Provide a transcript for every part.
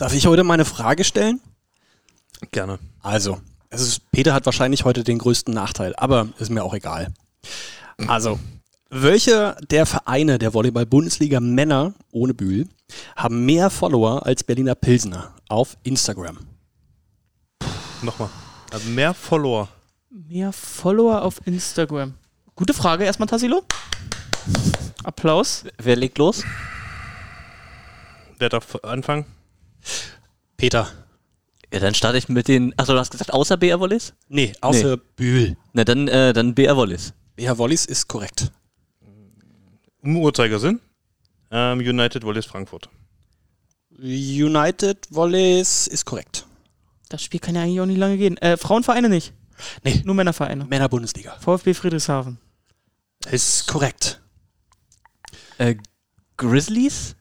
Darf ich heute meine Frage stellen? Gerne. Also, es ist, Peter hat wahrscheinlich heute den größten Nachteil, aber ist mir auch egal. Also, welche der Vereine der Volleyball-Bundesliga Männer ohne Bühl haben mehr Follower als Berliner Pilsener auf Instagram? Nochmal. Also mehr Follower. Mehr Follower auf Instagram. Gute Frage erstmal, Tassilo. Applaus. Wer legt los? Wer darf anfangen? Peter. Ja, dann starte ich mit den. Achso, du hast gesagt, außer BR Wallis? Nee, außer Bühl. Na, dann, äh, dann BR Wallis. BR Wallis ist korrekt. Im Uhrzeigersinn. Ähm, United Wallis Frankfurt. United Wallis ist korrekt. Das Spiel kann ja eigentlich auch nicht lange gehen. Äh, Frauenvereine nicht. Nee, Nur Männervereine. Männer-Bundesliga. VfB Friedrichshafen. Ist korrekt. Äh, Grizzlies?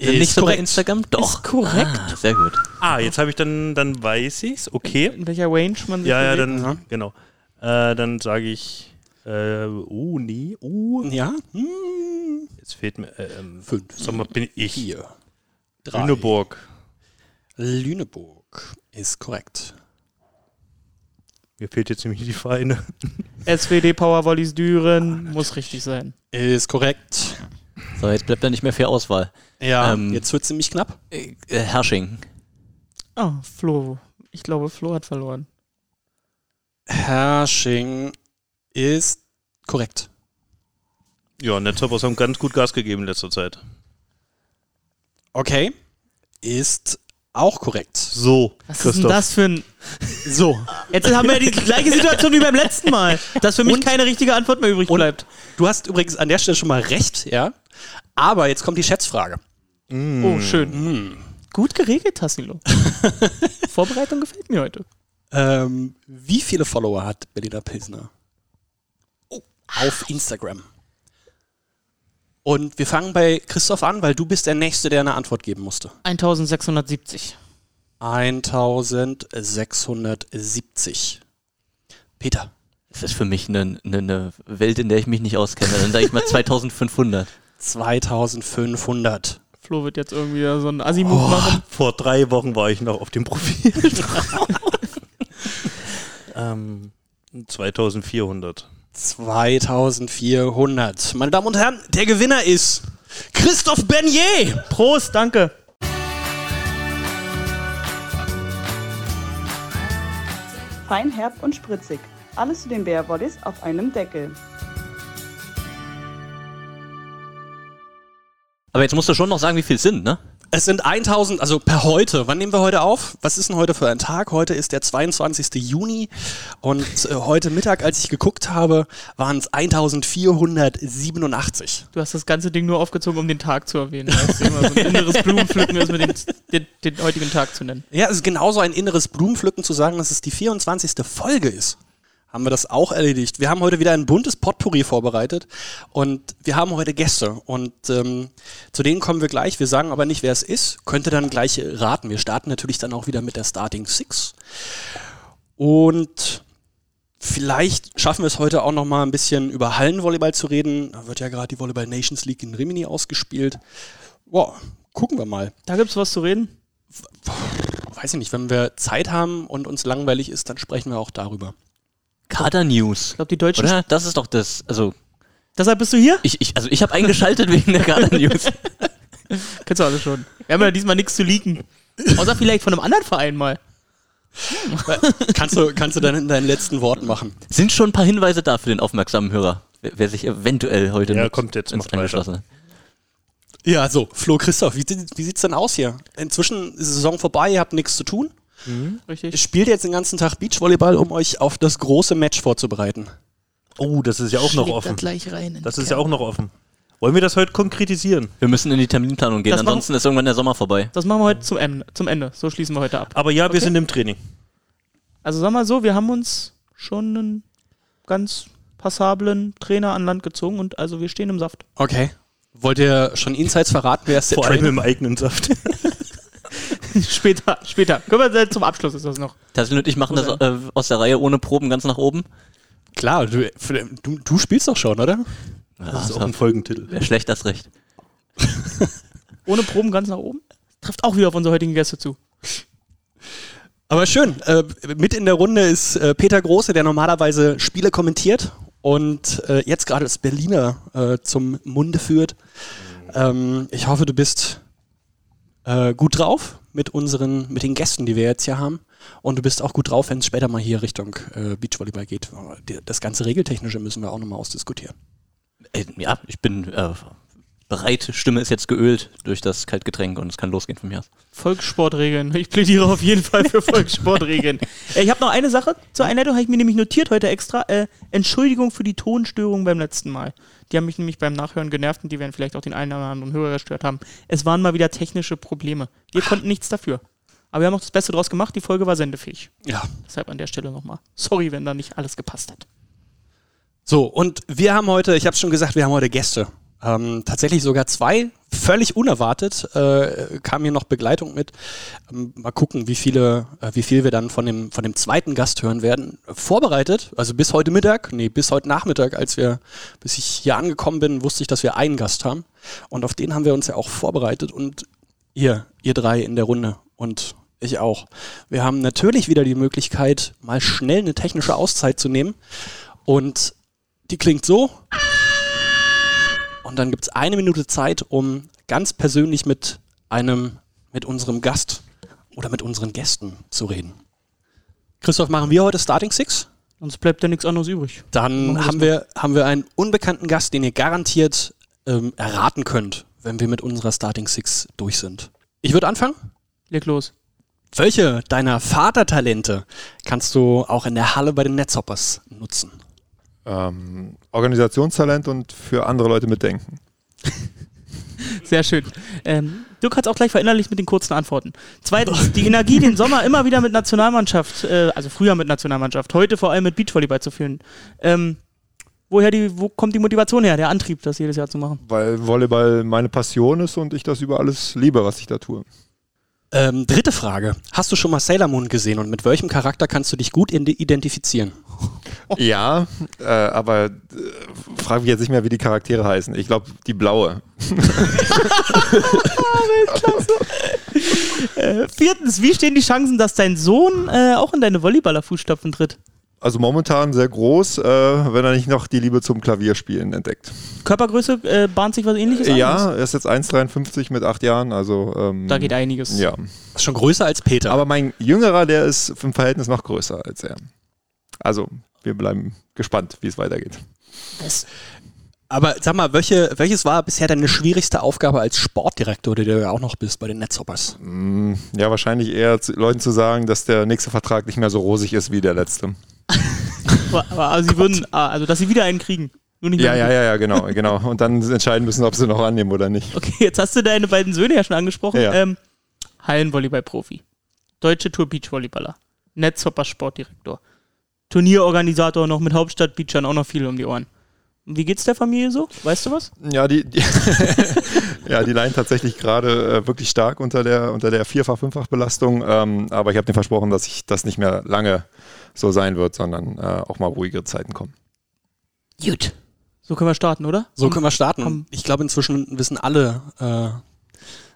Sind Ist nicht so bei. Instagram? Doch. Ist korrekt. Ah, sehr gut. Ah, jetzt habe ich dann, dann weiß ich's. Okay. In welcher Range man sich Ja, ja, bewegt. dann, genau. Äh, dann sage ich, äh, oh, nee, oh, Ja? Hm. jetzt fehlt mir, äh, ähm, Fünf. sag mal, bin ich. Vier. Drei. Lüneburg. Lüneburg ist korrekt. Mir fehlt jetzt nämlich die Vereine. SWD Power Volleys Düren. Muss richtig sein. Ist korrekt. So, jetzt bleibt da nicht mehr viel Auswahl. Ja, Ähm, jetzt wird ziemlich knapp. Äh, äh, Hersching. Oh, Flo. Ich glaube, Flo hat verloren. Hersching ist korrekt. Ja, Netzhoppers haben ganz gut Gas gegeben in letzter Zeit. Okay. Ist auch korrekt. So, Was ist denn das für ein. So. Jetzt haben wir die gleiche Situation wie beim letzten Mal. Dass für mich Und- keine richtige Antwort mehr übrig bleibt. Du hast übrigens an der Stelle schon mal recht, ja. Aber jetzt kommt die Schätzfrage. Oh, schön. Hm. Gut geregelt, Tassilo. Vorbereitung gefällt mir heute. Ähm, wie viele Follower hat Berliner Pilsner? Auf Instagram. Und wir fangen bei Christoph an, weil du bist der Nächste, der eine Antwort geben musste. 1670. 1670. Peter. Das ist für mich eine, eine, eine Welt, in der ich mich nicht auskenne. Dann sage ich mal 2500. 2500. Flo wird jetzt irgendwie so einen Assi-Move machen. Vor drei Wochen war ich noch auf dem Profil drauf. ähm, 2400. 2400. Meine Damen und Herren, der Gewinner ist Christoph Bernier. Prost, danke. Fein, herb und spritzig. Alles zu den Bär Wollis auf einem Deckel. Aber jetzt musst du schon noch sagen, wie viel es sind, ne? Es sind 1000, also per heute. Wann nehmen wir heute auf? Was ist denn heute für ein Tag? Heute ist der 22. Juni und äh, heute Mittag, als ich geguckt habe, waren es 1487. Du hast das ganze Ding nur aufgezogen, um den Tag zu erwähnen. Das ist immer so ein inneres Blumenpflücken, ist den, den, den heutigen Tag zu nennen. Ja, es ist genauso ein inneres Blumenpflücken zu sagen, dass es die 24. Folge ist. Haben wir das auch erledigt. Wir haben heute wieder ein buntes Potpourri vorbereitet und wir haben heute Gäste und ähm, zu denen kommen wir gleich. Wir sagen aber nicht, wer es ist. Könnt ihr dann gleich raten. Wir starten natürlich dann auch wieder mit der Starting Six und Vielleicht schaffen wir es heute auch noch mal ein bisschen über Hallenvolleyball zu reden. Da wird ja gerade die Volleyball Nations League in Rimini ausgespielt. Boah, gucken wir mal. Da gibt's was zu reden. Weiß ich nicht, wenn wir Zeit haben und uns langweilig ist, dann sprechen wir auch darüber. Kader News. Ich glaube, die Deutschen. Oder? Das ist doch das. Also, Deshalb bist du hier? ich, ich, also ich habe eingeschaltet wegen der Kader News. Kennst du alle schon. Wir haben ja diesmal nichts zu leaken. Außer vielleicht von einem anderen Verein mal. Kannst du, kannst du dann in deinen letzten Worten machen? Sind schon ein paar Hinweise da für den aufmerksamen Hörer, wer, sich eventuell heute Ja, kommt jetzt, ins macht weiter. angeschlossen hat. Ja, so, Flo Christoph, wie, sieht- wie sieht's denn aus hier? Inzwischen ist die Saison vorbei, ihr habt nichts zu tun. Richtig. Ihr spielt jetzt den ganzen Tag Beachvolleyball, um euch auf das große Match vorzubereiten. Oh, das ist ja auch noch Schlägt da offen. gleich rein in Das ist ja auch noch offen. Wollen wir das heute konkretisieren? Wir müssen in die Terminplanung gehen, Das machen- ansonsten ist irgendwann der Sommer vorbei. Das machen wir heute zum Ende. Zum Ende. So schließen wir heute ab. Aber ja, wir Okay. sind im Training. Also sag mal so, wir haben uns schon einen ganz passablen Trainer an Land gezogen und also wir stehen im Saft. Okay. Wollt ihr schon Insights verraten, wer ist der Vor allem Trainer? im eigenen Saft. später, später. Können wir zum Abschluss ist das noch. Tassil und ich machen das äh, aus der Reihe ohne Proben ganz nach oben. Klar, du, du, du spielst doch schon, oder? Das ist auch ein Folgentitel. Wer schlecht das recht. Ohne Proben ganz nach oben. Trifft auch wieder auf unsere heutigen Gäste zu. Aber schön. Äh, mit in der Runde ist äh, Peter Große, der normalerweise Spiele kommentiert und äh, jetzt gerade das Berliner äh, zum Munde führt. Ähm, ich hoffe, du bist äh, gut drauf mit unseren, mit den Gästen, die wir jetzt hier haben. Und du bist auch gut drauf, wenn es später mal hier Richtung äh, Beachvolleyball geht. Das ganze Regeltechnische müssen wir auch nochmal ausdiskutieren. Äh, ja, ich bin äh, bereit. Stimme ist jetzt geölt durch das Kaltgetränk und es kann losgehen von mir aus. Volkssportregeln. Ich plädiere auf jeden Fall für Volkssportregeln. äh, ich habe noch eine Sache zur Einleitung, habe ich mir nämlich notiert heute extra. Äh, Entschuldigung für die Tonstörung beim letzten Mal. Die haben mich nämlich beim Nachhören genervt und die werden vielleicht auch den einen oder anderen Hörer gestört haben. Es waren mal wieder technische Probleme. Wir konnten nichts dafür. Aber wir haben auch das Beste draus gemacht. Die Folge war sendefähig. Ja. Deshalb an der Stelle nochmal. Sorry, wenn da nicht alles gepasst hat. So, und wir haben heute, ich habe schon gesagt, wir haben heute Gäste. Ähm, tatsächlich sogar zwei, völlig unerwartet, äh, kam hier noch Begleitung mit. Ähm, mal gucken, wie viele, äh, wie viel wir dann von dem, von dem zweiten Gast hören werden. Vorbereitet, also bis heute Mittag, nee, bis heute Nachmittag, als wir, bis ich hier angekommen bin, wusste ich, dass wir einen Gast haben. Und auf den haben wir uns ja auch vorbereitet und ihr, ihr drei in der Runde und ich auch. Wir haben natürlich wieder die Möglichkeit, mal schnell eine technische Auszeit zu nehmen. Und die klingt so. Und dann gibt es eine Minute Zeit, um ganz persönlich mit einem, mit unserem Gast oder mit unseren Gästen zu reden. Christoph, machen wir heute Starting Six? Sonst bleibt ja nichts anderes übrig. Dann haben wir, haben wir einen unbekannten Gast, den ihr garantiert ähm, erraten könnt, wenn wir mit unserer Starting Six durch sind. Ich würde anfangen. Leg los. Welche deiner Vatertalente kannst du auch in der Halle bei den Netzhoppers nutzen? Ähm, Organisationstalent und für andere Leute mitdenken. Sehr schön. Ähm, du kannst auch gleich verinnerlich mit den kurzen Antworten. Zweitens, die Energie, den Sommer immer wieder mit Nationalmannschaft, äh, also früher mit Nationalmannschaft, heute vor allem mit Beachvolleyball zu führen. Ähm, woher die, wo kommt die Motivation her, der Antrieb, das jedes Jahr zu machen? Weil Volleyball meine Passion ist und ich das über alles liebe, was ich da tue. Ähm, dritte Frage. Hast du schon mal Sailor Moon gesehen und mit welchem Charakter kannst du dich gut ide- identifizieren? Ja, äh, aber äh, frage mich jetzt nicht mehr, wie die Charaktere heißen. Ich glaube, die blaue. Äh, viertens, wie stehen die Chancen, dass dein Sohn äh, auch in deine Volleyballer-Fußstapfen tritt? Also momentan sehr groß, äh, wenn er nicht noch die Liebe zum Klavierspielen entdeckt. Körpergröße äh, bahnt sich was ähnliches an? Ja, er ist jetzt 1,53 mit acht Jahren, also ähm, Da geht einiges. ja. Ist schon größer als Peter. Aber mein Jüngerer, der ist im Verhältnis noch größer als er. Also, wir bleiben gespannt, wie es weitergeht. Das, Aber sag mal, welche, welches war bisher deine schwierigste Aufgabe als Sportdirektor, der du ja auch noch bist bei den Netzhoppers? Mm, Ja, wahrscheinlich eher zu, Leuten zu sagen, dass der nächste Vertrag nicht mehr so rosig ist wie der letzte. Aber, aber also sie würden, ah, also dass sie wieder einen kriegen. Ja, ja, ja, ja, genau, genau. Und dann entscheiden müssen, ob sie noch annehmen oder nicht. Okay, jetzt hast du deine beiden Söhne ja schon angesprochen. Ja. Ähm, Hallenvolleyball-Profi. Deutsche Tour Beachvolleyballer. Netzhopper Sportdirektor. Turnierorganisator noch mit Hauptstadt Beachern auch noch viel um die Ohren. Wie geht's der Familie so? Weißt du was? Ja, die, die, ja, die leiden tatsächlich gerade äh, wirklich stark unter der, unter der Vierfach-, Fünffach-Belastung. Ähm, aber ich habe denen versprochen, dass ich das nicht mehr lange so sein wird, sondern äh, auch mal ruhigere Zeiten kommen. Gut. So können wir starten, oder? So können wir starten. Ich glaube, inzwischen wissen alle, äh,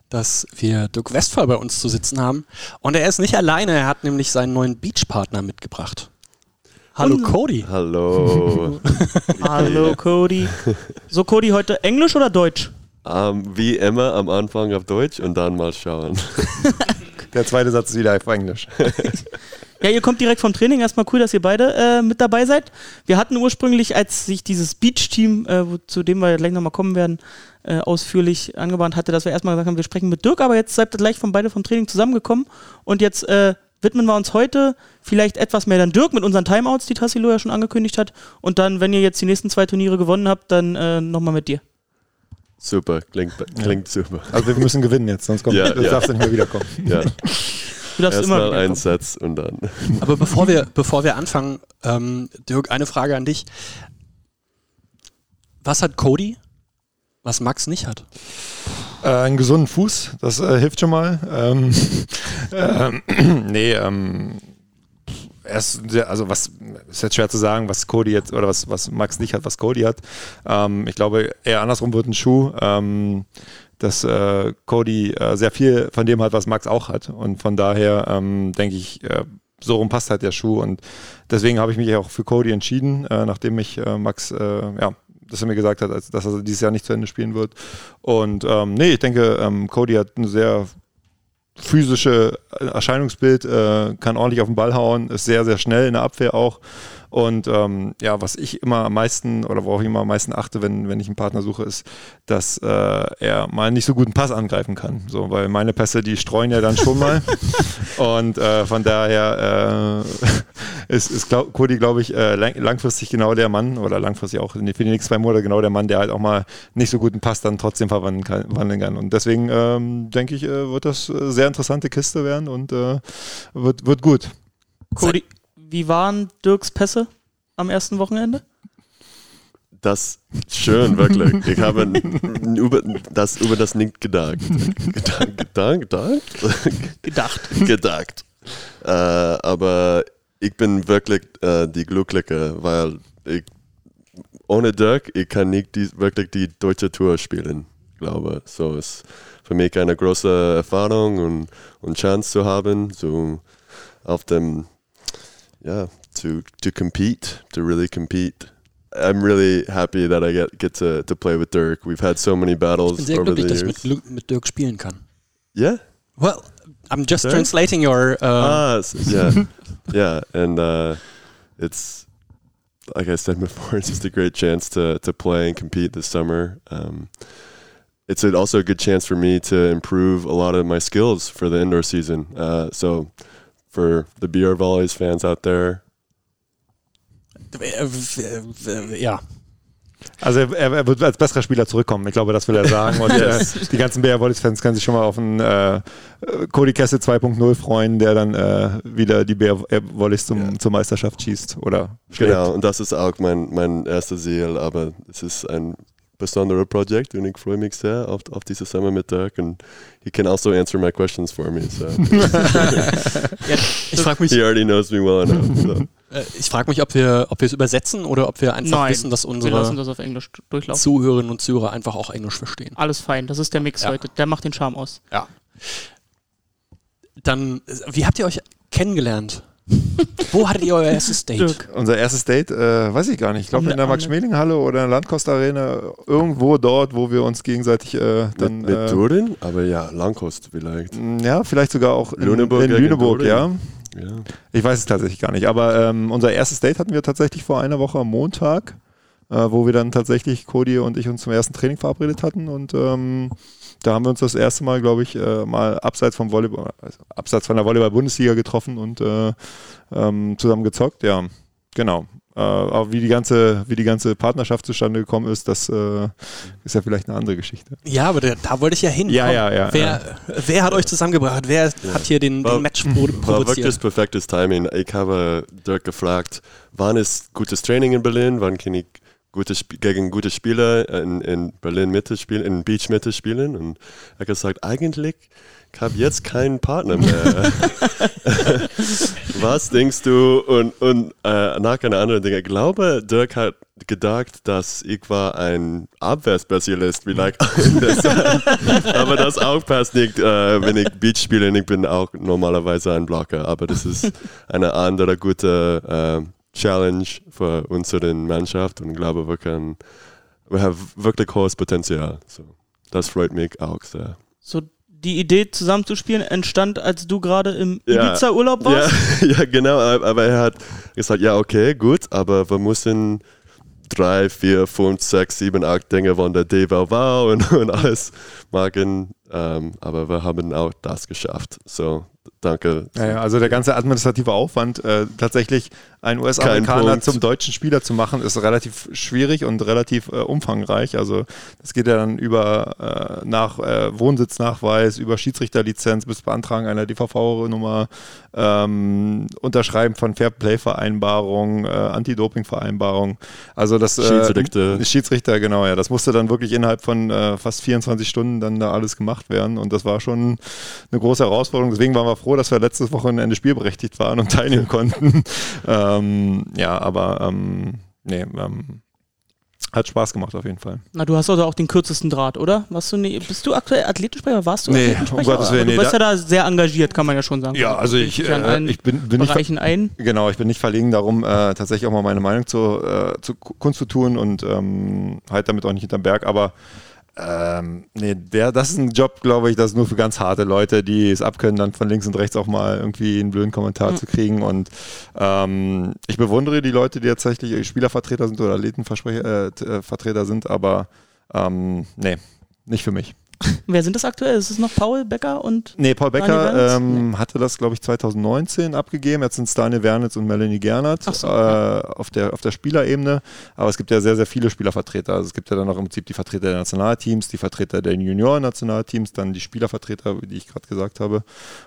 dass wir Dirk Westphal bei uns zu sitzen haben. Und er ist nicht alleine, er hat nämlich seinen neuen Beachpartner mitgebracht. Hallo Und- Cody. Hallo. Hallo Cody. So Cody, heute Englisch oder Deutsch? ähm, wie immer am Anfang auf Deutsch und dann mal schauen. Der zweite Satz ist wieder auf Englisch. Ja, ihr kommt direkt vom Training. Erstmal cool, dass ihr beide äh, mit dabei seid. Wir hatten ursprünglich, als sich dieses Beach-Team, äh, zu dem wir gleich nochmal kommen werden, äh, ausführlich angebahnt hatte, dass wir erstmal gesagt haben, wir sprechen mit Dirk, aber jetzt seid ihr gleich von beide vom Training zusammengekommen. Und jetzt äh, widmen wir uns heute vielleicht etwas mehr dann Dirk mit unseren Timeouts, die Tassilo ja schon angekündigt hat. Und dann, wenn ihr jetzt die nächsten zwei Turniere gewonnen habt, dann äh, nochmal mit dir. Super, klingt, klingt super. Also wir müssen gewinnen jetzt, sonst kommt, Ja, das ja. darfst du nicht mehr wiederkommen. Ja, Du darfst immer erstmal wieder ein kommen. Satz und dann. Aber bevor wir, bevor wir anfangen, ähm, Dirk, eine Frage an dich. Was hat Cody, was Max nicht hat? Äh, einen gesunden Fuß, das äh, hilft schon mal. Ähm, ähm, nee, ähm, er sehr, also was ist jetzt schwer zu sagen, was Cody jetzt oder was, was Max nicht hat, was Cody hat. Ähm, ich glaube, eher andersrum wird ein Schuh. Ähm, dass äh, Cody äh, sehr viel von dem hat, was Max auch hat. Und von daher ähm, denke ich, äh, so rum passt halt der Schuh. Und deswegen habe ich mich auch für Cody entschieden, äh, nachdem mich äh, Max, äh, ja, dass er mir gesagt hat, dass er dieses Jahr nicht zu Ende spielen wird. Und ähm, nee, ich denke, ähm, Cody hat eine sehr physische Erscheinungsbild, äh, kann ordentlich auf den Ball hauen, ist sehr, sehr schnell in der Abwehr auch. Und ähm, ja, was ich immer am meisten oder worauf ich immer am meisten achte, wenn, wenn ich einen Partner suche, ist, dass äh, er mal nicht so guten Pass angreifen kann. So, weil meine Pässe, die streuen ja dann schon mal. Und äh, von daher äh, ist, ist glaub, Cody, glaube ich, äh, lang, langfristig genau der Mann oder langfristig auch für die nächsten zwei Monate genau der Mann, der halt auch mal nicht so guten Pass dann trotzdem verwandeln kann. Wandeln kann. Und deswegen ähm, denke ich, äh, wird das äh, sehr interessante Kiste werden und äh, wird, wird gut. Cody, wie waren Dirks Pässe am ersten Wochenende? Das schön, wirklich. Ich habe über das, über das nicht gedacht. Gedankt, gedacht? Gedacht. gedacht. Äh, aber ich bin wirklich äh, die Glückliche, weil ich ohne Dirk, ich kann nicht die, wirklich die deutsche Tour spielen, glaube So ist für mich eine große Erfahrung und, und Chance zu haben, so auf dem, ja, to, to compete, to really compete. I'm really happy that I get, get to, to play with Dirk. We've had so many Ich battles bin over the glücklich, dass ich years. mit, mit Dirk spielen kann. Yeah? Well, I'm just Dirk? translating your. Uh, Ah, s- yeah, yeah, and uh, it's like I said before, it's just a great chance to to play and compete this summer. Um, it's also a good chance for me to improve a lot of my skills for the indoor season. Uh, so, for the BR Volleys fans out there, ja. Also er, er wird als besserer Spieler zurückkommen. Ich glaube, das will er sagen. Und äh, die ganzen BR Volleys-Fans können sich schon mal auf einen äh, Cody Kessel 2.0 freuen, der dann äh, wieder die BR Volleys zum, Ja. zur Meisterschaft schießt oder schlägt. genau, und das ist auch mein mein erstes Ziel. Aber es ist ein besonderes Projekt und ich freue mich sehr auf, auf diese Sommer mit Dirk und he can also answer my questions for me. So. Ich frage mich, He already knows me well enough. So. äh, ich frag mich, ob wir, ob wir es übersetzen oder ob wir einfach Nein, wissen, dass unsere das auf Englisch durchlaufen. Zuhörerinnen und Zuhörer einfach auch Englisch verstehen. Alles fein, das ist der Mix Ja. heute. Der macht den Charme aus. Ja. Dann, äh, wie habt ihr euch kennengelernt? Wo hattet ihr euer erstes Date? Dirk. Unser erstes Date, äh, weiß ich gar nicht. Ich glaube in der Max-Schmeling-Halle oder in der Landkost-Arena. Irgendwo dort, wo wir uns gegenseitig äh, dann. mit, mit äh, Durin, aber ja, Langkost vielleicht. ja, vielleicht sogar auch in Lüneburg in Lüneburg, ja. Ja. Ich weiß es tatsächlich gar nicht. Aber ähm, unser erstes Date hatten wir tatsächlich vor einer Woche am Montag, äh, wo wir dann tatsächlich Cody und ich uns zum ersten Training verabredet hatten. Und ähm, da haben wir uns das erste Mal, glaube ich, äh, mal abseits vom Volleyball, also abseits von der Volleyball-Bundesliga getroffen und äh, ähm, zusammen gezockt. Ja, genau. Äh, aber wie die ganze, wie die ganze Partnerschaft zustande gekommen ist, das äh, ist ja vielleicht eine andere Geschichte. Ja, aber da, da wollte ich ja hin. Ja, Komm, ja, ja, Wer, wer hat euch zusammengebracht? Wer hat hier den, War- den Match pro- War wirklich provoziert? perfektes Timing. Ich habe Dirk gefragt, wann ist gutes Training in Berlin, wann kann ich gute Sp gegen gute Spieler in, in Berlin Mitte spielen, in Beach Mitte spielen. Und er hat gesagt, eigentlich, ich habe jetzt keinen Partner mehr. Was denkst du? Und, und äh, nach einer anderen Dinge. Ich glaube, Dirk hat gedacht, dass ich war ein Abwehrspezialist, vielleicht. aber das auch passt nicht, äh, wenn ich Beach spiele. Ich bin auch normalerweise ein Blocker, aber das ist eine andere gute äh, Challenge für unsere Mannschaft und ich glaube, wir können, wir haben wirklich hohes Potenzial. So, das freut mich auch sehr. So, die Idee zusammenzuspielen entstand, als du gerade im Ja. Ibiza-Urlaub Ja, warst? ja, genau, aber er hat gesagt, ja, okay, gut, aber wir müssen drei, vier, fünf, sechs, sieben, acht Dinge von der DVV und, und alles machen, ähm, aber wir haben auch das geschafft. So, danke. Ja, ja, also der ganze administrative Aufwand, äh, tatsächlich einen US-Amerikaner zum deutschen Spieler zu machen, ist relativ schwierig und relativ äh, umfangreich. Also das geht ja dann über äh, nach äh, Wohnsitznachweis, über Schiedsrichterlizenz bis Beantragen einer DVV-Nummer, ähm, Unterschreiben von Fairplay-Vereinbarung, äh, Anti-Doping-Vereinbarung. Also das äh, Schiedsrichter. Schiedsrichter, genau, ja. Das musste dann wirklich innerhalb von fast 24 Stunden dann da alles gemacht werden und das war schon eine große Herausforderung. Deswegen waren wir froh, dass wir letztes Wochenende spielberechtigt waren und teilnehmen konnten. ähm, ja, aber ähm, nee, ähm, hat Spaß gemacht auf jeden Fall. Na, du hast also auch den kürzesten Draht, oder? Warst du nie, bist du aktuell Athletensprecher? Warst du Nee, Athletensprecher? um Gottes Willen, nee, Du bist ja da sehr engagiert, kann man ja schon sagen. Ja, also ich, äh, ich bin, bin nicht ein. Genau, ich bin nicht verlegen darum, äh, tatsächlich auch mal meine Meinung zu, äh, zu Ku- Kunst zu tun und ähm, halt damit auch nicht hinterm Berg, aber ähm, nee, der, das ist ein Job, glaube ich, das ist nur für ganz harte Leute, die es abkönnen, dann von links und rechts auch mal irgendwie einen blöden Kommentar zu kriegen. Und ähm, ich bewundere die Leute, die tatsächlich Spielervertreter sind oder Athletenvertreter äh, äh, sind, aber ähm, nee, nicht für mich. Wer sind das aktuell? Ist es noch Paul Becker und Nee, Paul Becker ähm, hatte das, glaube ich, 2019 abgegeben. Jetzt sind es Daniel Wernitz und Melanie Gernert so, äh, auf, der, auf der Spielerebene. Aber es gibt ja sehr, sehr viele Spielervertreter. Also es gibt ja dann auch im Prinzip die Vertreter der Nationalteams, die Vertreter der Junioren-Nationalteams, dann die Spielervertreter, die ich gerade gesagt habe.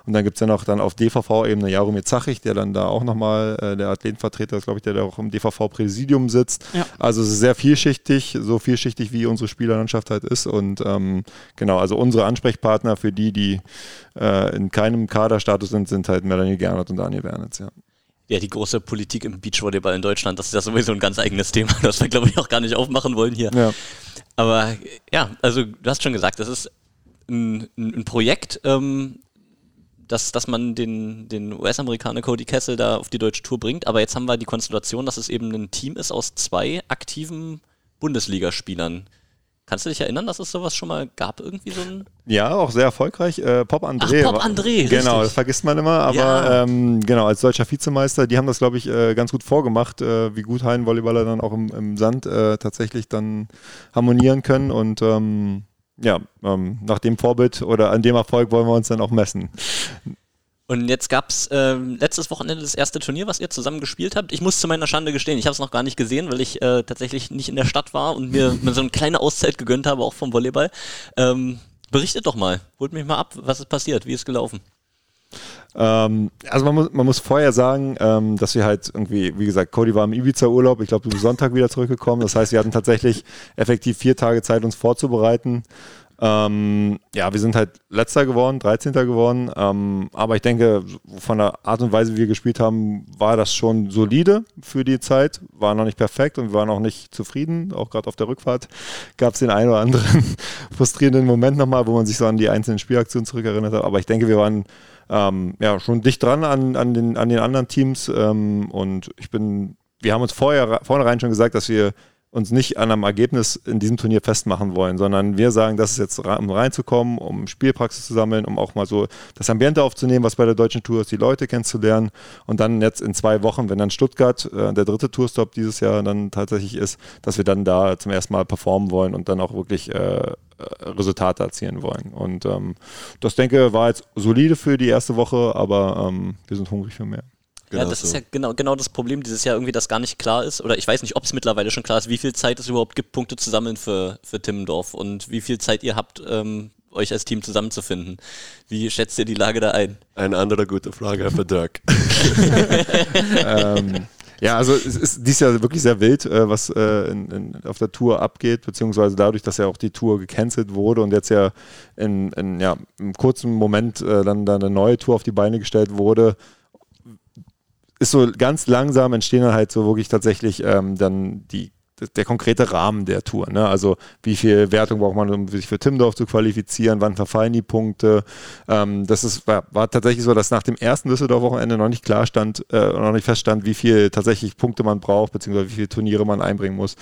Und dann gibt es ja noch dann auf DVV-Ebene Jaromir Zachig, der dann da auch nochmal äh, der Athletenvertreter ist, glaube ich, der da auch im DVV-Präsidium sitzt. Ja. Also es ist sehr vielschichtig, so vielschichtig wie unsere Spielerlandschaft halt ist. Und ähm, genau, also unsere Ansprechpartner für die, die äh, in keinem Kaderstatus sind, sind halt Melanie Gernert und Daniel Wernitz, ja. Ja, die große Politik im Beachvolleyball in Deutschland, das ist ja sowieso ein ganz eigenes Thema, das wir, glaube ich, auch gar nicht aufmachen wollen hier. ja. Aber ja, also du hast schon gesagt, das ist ein, ein, Projekt, ähm, dass, dass man den, den US-Amerikaner Cody Kessel da auf die deutsche Tour bringt. Aber jetzt haben wir die Konstellation, dass es eben ein Team ist aus zwei aktiven Bundesligaspielern. Kannst du dich erinnern, dass es sowas schon mal gab, irgendwie so ein. Ja, auch sehr erfolgreich. Äh, Pop André. Ach, Pop André, Genau, richtig. das vergisst man immer. Aber Ja. ähm, genau, als deutscher Vizemeister, die haben das, glaube ich, äh, ganz gut vorgemacht, äh, wie gut Hallenvolleyballer dann auch im, im Sand äh, tatsächlich dann harmonieren können. Und ähm, ja, ähm, nach dem Vorbild oder an dem Erfolg wollen wir uns dann auch messen. Und jetzt gab es ähm, letztes Wochenende das erste Turnier, was ihr zusammen gespielt habt. Ich muss zu meiner Schande gestehen, ich habe es noch gar nicht gesehen, weil ich äh, tatsächlich nicht in der Stadt war und mir, mir so eine kleine Auszeit gegönnt habe, auch vom Volleyball. Ähm, berichtet doch mal, holt mich mal ab, was ist passiert, wie ist gelaufen? Ähm, also man muss, man muss vorher sagen, ähm, dass wir halt irgendwie, wie gesagt, Cody war im Ibiza-Urlaub, ich glaube, du bist Sonntag wieder zurückgekommen. Das heißt, wir hatten tatsächlich effektiv vier Tage Zeit, uns vorzubereiten. Ähm, ja, wir sind halt letzter geworden, 13. geworden. Ähm, aber ich denke, von der Art und Weise, wie wir gespielt haben, war das schon solide für die Zeit. War noch nicht perfekt und wir waren auch nicht zufrieden. Auch gerade auf der Rückfahrt gab es den einen oder anderen frustrierenden Moment nochmal, wo man sich so an die einzelnen Spielaktionen zurückerinnert hat. Aber ich denke, wir waren ähm, ja, schon dicht dran an, an, den, an den anderen Teams. Ähm, und ich bin, wir haben uns vorher, vornherein schon gesagt, dass wir uns nicht an einem Ergebnis in diesem Turnier festmachen wollen, sondern wir sagen, das ist jetzt um reinzukommen, um Spielpraxis zu sammeln, um auch mal so das Ambiente aufzunehmen, was bei der deutschen Tour ist, die Leute kennenzulernen und dann jetzt in zwei Wochen, wenn dann Stuttgart äh, der dritte Tourstop dieses Jahr dann tatsächlich ist, dass wir dann da zum ersten Mal performen wollen und dann auch wirklich äh, äh, Resultate erzielen wollen. Und ähm, das denke war jetzt solide für die erste Woche, aber ähm, wir sind hungrig für mehr. Ja, Genau das so. ist ja genau, genau das Problem dieses Jahr irgendwie, dass gar nicht klar ist, oder ich weiß nicht, ob es mittlerweile schon klar ist, wie viel Zeit es überhaupt gibt, Punkte zu sammeln für, für Timmendorf und wie viel Zeit ihr habt, ähm, euch als Team zusammenzufinden. Wie schätzt ihr die Lage da ein? Eine andere gute Frage für Dirk. ähm, ja, also es ist dieses Jahr wirklich sehr wild, äh, was äh, in, in, auf der Tour abgeht, beziehungsweise dadurch, dass ja auch die Tour gecancelt wurde und jetzt ja in, in ja, im kurzen Moment äh, dann, dann eine neue Tour auf die Beine gestellt wurde, ist so ganz langsam entstehen halt so wirklich tatsächlich ähm, dann die der konkrete Rahmen der Tour. Ne? Also wie viel Wertung braucht man, um sich für Timmendorf zu qualifizieren, wann verfallen die Punkte. Ähm, das ist, war, war tatsächlich so, dass nach dem ersten Düsseldorf-Wochenende noch nicht klar stand, äh, noch nicht feststand, wie viel tatsächlich Punkte man braucht, beziehungsweise wie viele Turniere man einbringen muss.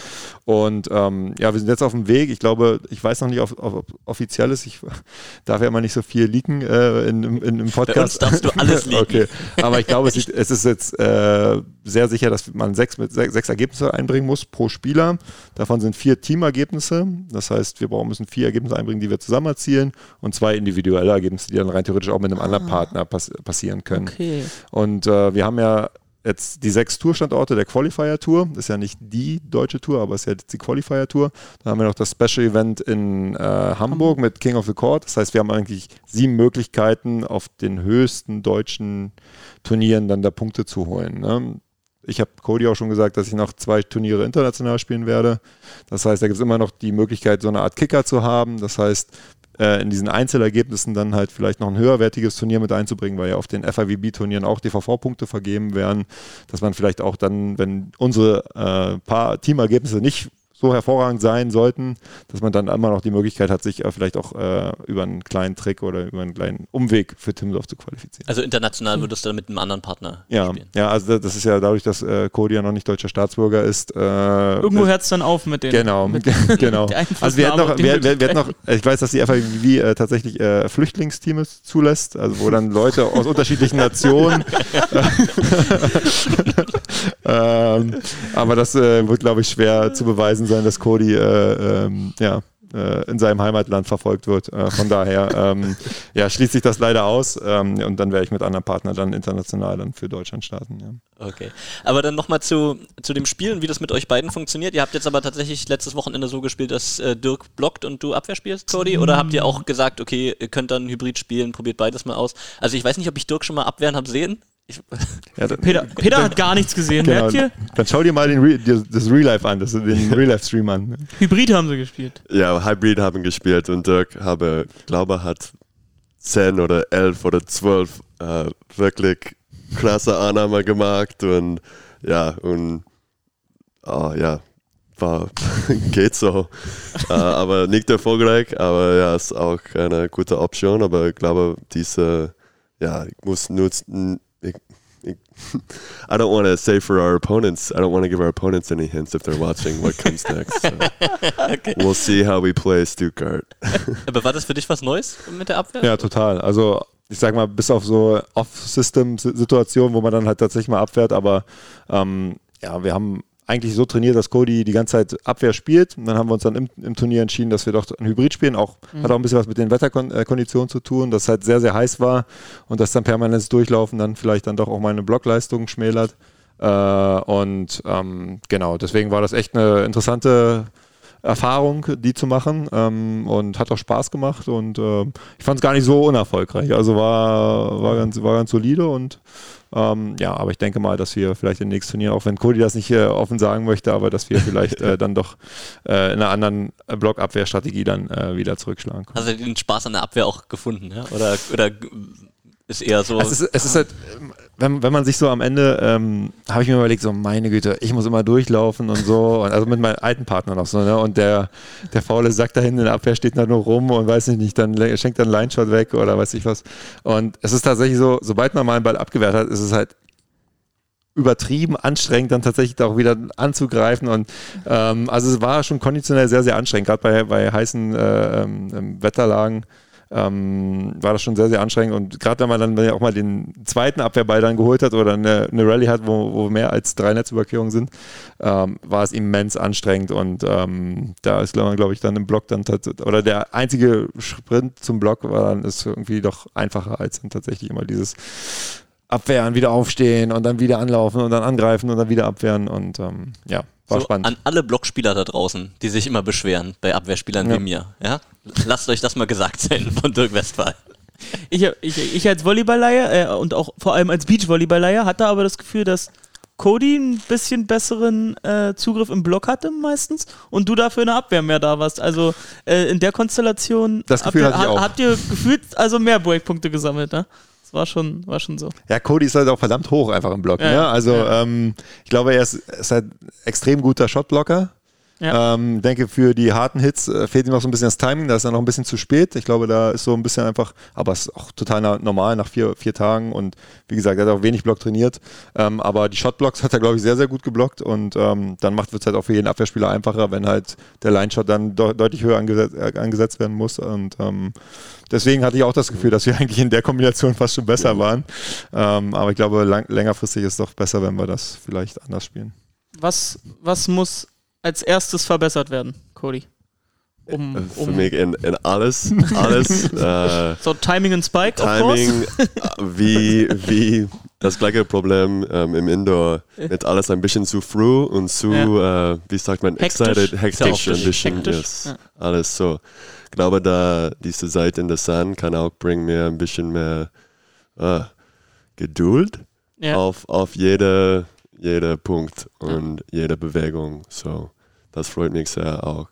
Und ähm, ja, wir sind jetzt auf dem Weg. Ich glaube, ich weiß noch nicht, ob, ob, offiziell ist. Ich darf ja immer nicht so viel leaken äh, in, in, im Podcast. Bei uns darfst du alles leaken. okay. Aber ich glaube, es, ist- es ist jetzt äh, sehr sicher, dass man sechs, mit sechs, Ergebnisse einbringen muss pro Spieler. Davon sind vier Teamergebnisse. Das heißt, wir brauchen, müssen vier Ergebnisse einbringen, die wir zusammen erzielen und zwei individuelle Ergebnisse, die dann rein theoretisch auch mit einem anderen Partner pass passieren können. Okay. Und äh, wir haben ja jetzt die sechs Tourstandorte der Qualifier Tour. Das ist ja nicht die deutsche Tour, aber es ist ja die Qualifier Tour. Dann haben wir noch das Special Event in äh, Hamburg mit King of the Court. Das heißt, wir haben eigentlich sieben Möglichkeiten, auf den höchsten deutschen Turnieren dann da Punkte zu holen. Ne? Ich habe Cody auch schon gesagt, dass ich noch zwei Turniere international spielen werde. Das heißt, da gibt es immer noch die Möglichkeit, so eine Art Kicker zu haben. Das heißt, äh, in diesen Einzelergebnissen dann halt vielleicht noch ein höherwertiges Turnier mit einzubringen, weil ja auf den FIVB-Turnieren auch DVV-Punkte vergeben werden, dass man vielleicht auch dann, wenn unsere äh, paar Teamergebnisse nicht so hervorragend sein sollten, dass man dann immer noch die Möglichkeit hat, sich äh, vielleicht auch äh, über einen kleinen Trick oder über einen kleinen Umweg für Timsdorf zu qualifizieren. Also international würdest du dann mit einem anderen Partner Ja, spielen. ja, also das ist ja dadurch, dass äh, Cody ja noch nicht deutscher Staatsbürger ist. Äh, Irgendwo hört es dann auf mit den. Genau, mit genau. Also wir hatten noch, wir, wir, wir noch, ich weiß, dass die FIV äh, tatsächlich äh, Flüchtlingsteams zulässt, also wo dann Leute aus unterschiedlichen Nationen. ähm, aber das äh, wird, glaube ich, schwer zu beweisen sein, dass Cody äh, ähm, ja, äh, in seinem Heimatland verfolgt wird. Äh, von daher ähm, ja, schließt sich das leider aus ähm, und dann werde ich mit anderen Partnern dann international dann für Deutschland starten. Ja. Okay. Aber dann nochmal zu, zu dem Spiel und wie das mit euch beiden funktioniert. Ihr habt jetzt aber tatsächlich letztes Wochenende so gespielt, dass äh, Dirk blockt und du Abwehr spielst, Cody? Oder habt ihr auch gesagt, okay, ihr könnt dann Hybrid spielen, probiert beides mal aus? Also ich weiß nicht, ob ich Dirk schon mal abwehren habe sehen. Ich, Ja, dann- Peter, Peter hat gar nichts gesehen, Genau. merkt ihr? Dann schau dir mal den Re das Real Life an, das, den Real Life Stream an. Hybrid haben sie gespielt. Ja, Hybrid haben gespielt und Dirk habe, glaube hat 10 oder 11 oder 12 äh, wirklich krasse Annahme gemacht und ja, und oh, ja, war, geht so. äh, aber nicht erfolgreich, aber ja, ist auch eine gute Option, aber ich glaube, diese, ja, ich muss nutzen, I don't want to say for our opponents, I don't want to give our opponents any hints if they're watching what comes next. So. We'll see how we play Stuttgart. aber war das für dich was Neues mit der Abwehr? Ja, total. Also ich sag mal, bis auf so Off-System-Situationen, wo man dann halt tatsächlich mal abwehrt, aber ähm, ja, wir haben eigentlich so trainiert, dass Cody die ganze Zeit Abwehr spielt. Und dann haben wir uns dann im, im Turnier entschieden, dass wir doch ein Hybrid spielen. Auch, Hat auch ein bisschen was mit den Wetterkonditionen zu tun, dass es halt sehr, sehr heiß war und dass dann permanentes Durchlaufen dann vielleicht dann doch auch meine Blockleistung schmälert. Äh, und ähm, genau, deswegen war das echt eine interessante Erfahrung, die zu machen ähm, und hat auch Spaß gemacht und ähm, ich fand es gar nicht so unerfolgreich. Also war, war, ganz, war ganz solide und ähm, ja, aber ich denke mal, dass wir vielleicht im nächsten Turnier, auch wenn Cody das nicht äh, offen sagen möchte, aber dass wir vielleicht äh, dann doch äh, in einer anderen Blockabwehrstrategie dann äh, wieder zurückschlagen können. Hast du den Spaß an der Abwehr auch gefunden? Ja? Oder, oder ist eher so. Es ist, es ist halt, wenn, wenn man sich so am Ende, ähm, habe ich mir überlegt, so meine Güte, ich muss immer durchlaufen und so. Und also mit meinem alten Partner noch so, ne? Und der, der faule Sack da hinten in der Abwehr steht da nur rum und weiß nicht, dann schenkt dann Line-Shot weg oder weiß ich was. Und es ist tatsächlich so, sobald man mal einen Ball abgewehrt hat, ist es halt übertrieben anstrengend, dann tatsächlich auch wieder anzugreifen. Und ähm, also es war schon konditionell sehr, sehr anstrengend, gerade bei, bei heißen äh, ähm, Wetterlagen. Ähm, war das schon sehr, sehr anstrengend. Und gerade wenn man dann wenn man auch mal den zweiten Abwehrball dann geholt hat oder eine, eine Rallye hat, wo, wo mehr als drei Netzüberquerungen sind, ähm, war es immens anstrengend. Und ähm, da ist, glaube ich, dann im Block dann tats- oder der einzige Sprint zum Block war dann ist irgendwie doch einfacher als dann tatsächlich immer dieses Abwehren, wieder aufstehen und dann wieder anlaufen und dann angreifen und dann wieder abwehren. Und ähm, ja, war so spannend. an alle Blockspieler da draußen, die sich immer beschweren bei Abwehrspielern Ja. wie mir. Ja? Lasst euch das mal gesagt sein von Dirk Westphal. Ich, ich, ich als Volleyballeier äh, und auch vor allem als Beachvolleyballeier hatte aber das Gefühl, dass Cody ein bisschen besseren äh, Zugriff im Block hatte meistens und du dafür in der Abwehr mehr da warst. Also äh, in der Konstellation Das Gefühl habt, ihr, hatte ich auch. habt ihr gefühlt also mehr Breakpunkte gesammelt, ne? Das war schon, war schon so. Ja, Cody ist halt auch verdammt hoch einfach im Block. Ja, ne? Also ja. ähm, ich glaube, er ist, ist halt extrem guter Shotblocker. Ja. Ähm, denke, für die harten Hits äh, fehlt ihm noch so ein bisschen das Timing, da ist er noch ein bisschen zu spät. Ich glaube, da ist so ein bisschen einfach, aber es ist auch total normal nach vier, vier Tagen und wie gesagt, er hat auch wenig Block trainiert. Ähm, aber die Shotblocks hat er, glaube ich, sehr, sehr gut geblockt und ähm, dann macht es halt auch für jeden Abwehrspieler einfacher, wenn halt der Line-Shot dann de deutlich höher angesetzt, äh, angesetzt werden muss. Und ähm, deswegen hatte ich auch das Gefühl, dass wir eigentlich in der Kombination fast schon besser waren. Ähm, aber ich glaube, lang, längerfristig ist es doch besser, wenn wir das vielleicht anders spielen. Was, was muss als erstes verbessert werden, Cody? Um, Für um mich in, in alles, alles. äh, so Timing und Spike, of course. Timing, äh, wie, wie das gleiche Problem ähm, im Indoor mit alles ein bisschen zu früh und zu, äh, wie sagt man, Hektisch. excited, hektisch, ein bisschen, Hektisch, yes. ja. alles so. Ich glaube, da diese Seite in der Sand kann auch bringen mir ein bisschen mehr äh, Geduld Ja. auf, auf jede, jeder Punkt und jede Bewegung. So, das freut mich sehr auch.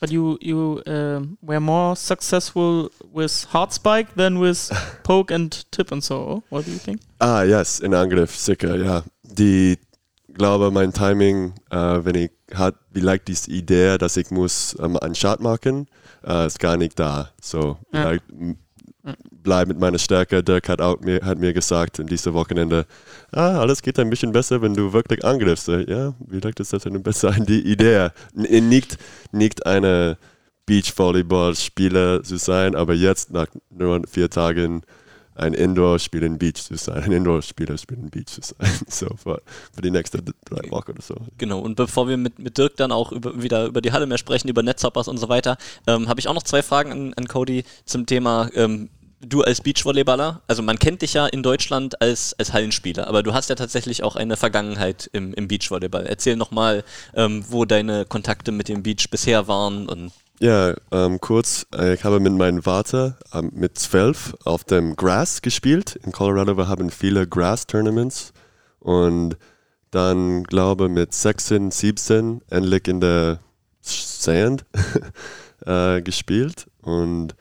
But you you uh, were more successful with hard spike than with poke and tip and so. What do you think? Ah, yes, in Angriff, sicher, ja. Die, glaube, mein Timing, äh, wenn ich hat vielleicht diese Idee, dass ich muss ähm, einen Shot machen, äh, ist gar nicht da. So, Ja. vielleicht m- bleib mit meiner Stärke. Dirk hat, auch mir, hat mir gesagt in diesem Wochenende, ah, alles geht ein bisschen besser, wenn du wirklich angriffst. Ja, vielleicht ist das eine bessere Idee. Nicht, nicht eine Beachvolleyball-Spieler zu sein, aber jetzt nach nur vier Tagen ein Indoor-Spieler in Beach zu sein, ein Indoor-Spieler in Beach zu sein. So für, für die nächsten drei Wochen oder so. Genau, und bevor wir mit, mit Dirk dann auch über, wieder über die Halle mehr sprechen, über Netzhoppers und so weiter, ähm, habe ich auch noch zwei Fragen an, an Cody zum Thema ähm, du als Beachvolleyballer. Also man kennt dich ja in Deutschland als, als Hallenspieler, aber du hast ja tatsächlich auch eine Vergangenheit im, im Beachvolleyball. Erzähl nochmal, ähm, wo deine Kontakte mit dem Beach bisher waren und Ja, ähm, kurz, äh, ich habe mit meinem Vater ähm, mit zwölf auf dem Grass gespielt. In Colorado wir haben viele Grass-Tournaments und dann glaube mit 16, 17 endlich in der Sand äh, gespielt und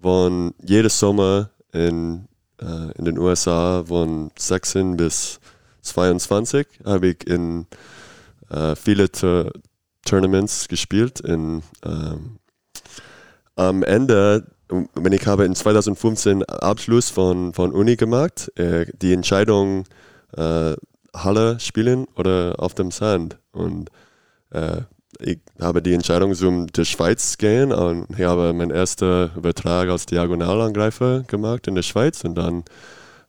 von jedes Sommer in, äh, in den USA von 16 bis 22 habe ich in äh, viele Tur Tournaments gespielt. In, ähm, am Ende, wenn ich habe in 2015 Abschluss von, von Uni gemacht, äh, die Entscheidung äh, Halle spielen oder auf dem Sand. Und äh, ich habe die Entscheidung zum der Schweiz gehen und ich habe meinen ersten Übertrag als Diagonalangreifer gemacht in der Schweiz und dann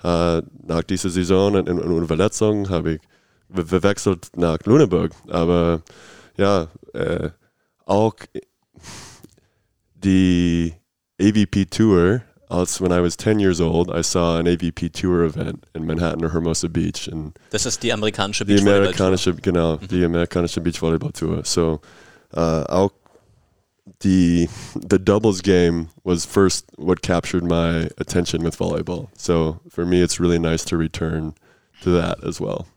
äh, nach dieser Saison und, und Verletzung habe ich we- gewechselt nach Lüneburg. Aber ja, äh, auch die AVP Tour, als when I was 10 years old, I saw an AVP Tour event in Manhattan or Hermosa Beach and das ist die amerikanische die Beachvolleyball. amerikanische, genau, die amerikanische Beachvolleyball Tour. So, uh, auch the the doubles game was first what captured my attention with volleyball. So for me, it's really nice to return to that as well.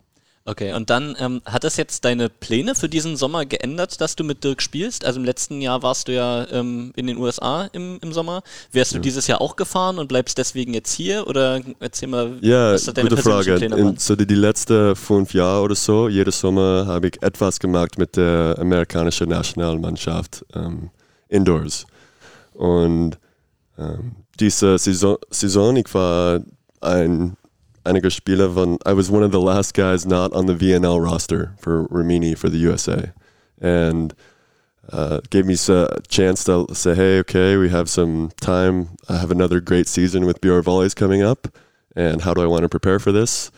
Okay, und dann ähm, hat das jetzt deine Pläne für diesen Sommer geändert, dass du mit Dirk spielst? Also im letzten Jahr warst du ja ähm, in den USA im, im Sommer. Wärst du dieses Jahr auch gefahren und bleibst deswegen jetzt hier? Oder erzähl mal, Ja, was da deine gute Frage. Pläne In, waren? so die, die letzten fünf Jahre oder so, jedes Sommer habe ich etwas gemacht mit der amerikanischen Nationalmannschaft ähm, indoors. Und ähm, diese Saison, Saison, ich war ein einiger Spieler von, I was one of the last guys not on the VNL roster for Rimini for the USA. And uh, gave me a chance to say, hey, okay, we have some time. I have another great season with BR Volleys coming up. And how do I want to prepare for this?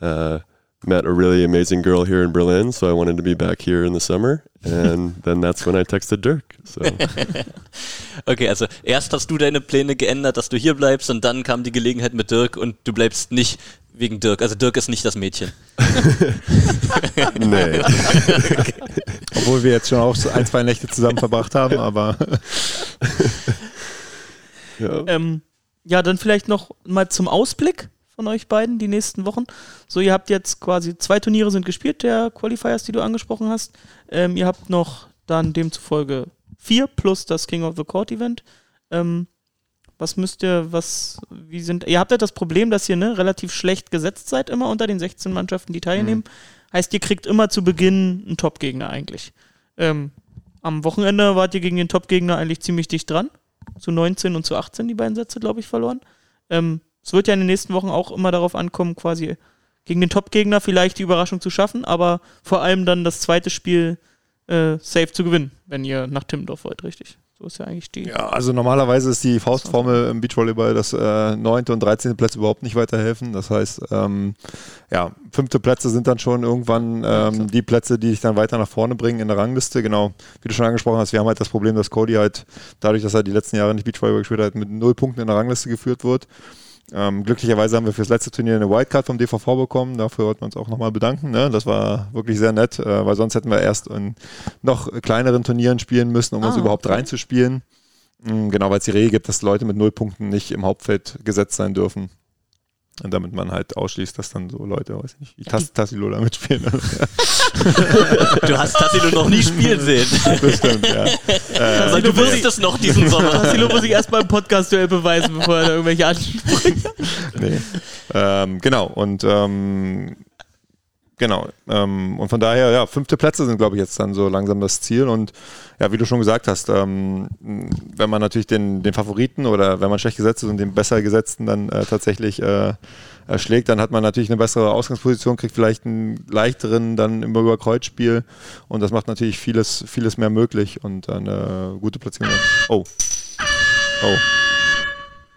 Uh, met a really amazing girl here in Berlin, so I wanted to be back here in the summer. And then that's when I texted Dirk. So Okay, also erst hast du deine Pläne geändert, dass du hier bleibst und dann kam die Gelegenheit mit Dirk und du bleibst nicht wegen Dirk. Also Dirk ist nicht das Mädchen. nee. Obwohl wir jetzt schon auch so ein, zwei Nächte zusammen verbracht haben, aber Ja. Ähm, ja, dann vielleicht noch mal zum Ausblick von euch beiden die nächsten Wochen. So, ihr habt jetzt quasi zwei Turniere sind gespielt, der Qualifiers, die du angesprochen hast. Ähm, ihr habt noch dann demzufolge vier plus das King of the Court Event. Ähm, was müsst ihr, was, wie sind, ihr habt ja das Problem, dass ihr ne, relativ schlecht gesetzt seid immer unter den 16 Mannschaften, die teilnehmen. Heißt, ihr kriegt immer zu Beginn einen Top-Gegner eigentlich. Ähm, am Wochenende wart ihr gegen den Top-Gegner eigentlich ziemlich dicht dran zu 19 und zu 18 die beiden Sätze, glaube ich, verloren. Ähm, es wird ja in den nächsten Wochen auch immer darauf ankommen, quasi gegen den Top-Gegner vielleicht die Überraschung zu schaffen, aber vor allem dann das zweite Spiel äh, safe zu gewinnen, wenn ihr nach Timmendorf wollt, richtig? So ist ja eigentlich die. ja, also normalerweise ist die Faustformel im Beachvolleyball, dass äh, 9. und 13. Plätze überhaupt nicht weiterhelfen. Das heißt, ähm, ja, fünfte Plätze sind dann schon irgendwann ähm, die Plätze, die dich dann weiter nach vorne bringen in der Rangliste. Genau, wie du schon angesprochen hast, wir haben halt das Problem, dass Cody halt dadurch, dass er die letzten Jahre nicht Beachvolleyball gespielt hat, mit null Punkten in der Rangliste geführt wird. Ähm, glücklicherweise haben wir fürs letzte Turnier eine Wildcard vom DVV bekommen. Dafür wollten wir uns auch nochmal bedanken. Ne? Das war wirklich sehr nett, äh, weil sonst hätten wir erst in noch kleineren Turnieren spielen müssen, um uns Ah, überhaupt reinzuspielen. Mm, Genau, weil es die Regel gibt, dass Leute mit null Punkten nicht im Hauptfeld gesetzt sein dürfen. Und damit man halt ausschließt, dass dann so Leute, weiß ich nicht, wie Tass Tassilola mitspielen. Du hast Tassilo noch nie spielen sehen. Bestimmt, ja. Aber du wirst es noch diesen Sommer. Tassilo muss sich erstmal im Podcast-Duell beweisen, bevor er da irgendwelche anspricht. nee. ähm, genau, und ähm, Genau. Ähm, und von daher, ja, fünfte Plätze sind, glaube ich, jetzt dann so langsam das Ziel. Und ja, wie du schon gesagt hast, ähm, wenn man natürlich den, den Favoriten oder wenn man schlecht gesetzt ist und den besser gesetzten dann äh, tatsächlich äh, schlägt, dann hat man natürlich eine bessere Ausgangsposition, kriegt vielleicht einen leichteren dann im Überkreuzspiel und das macht natürlich vieles, vieles mehr möglich und eine gute Platzierung. Oh. Oh.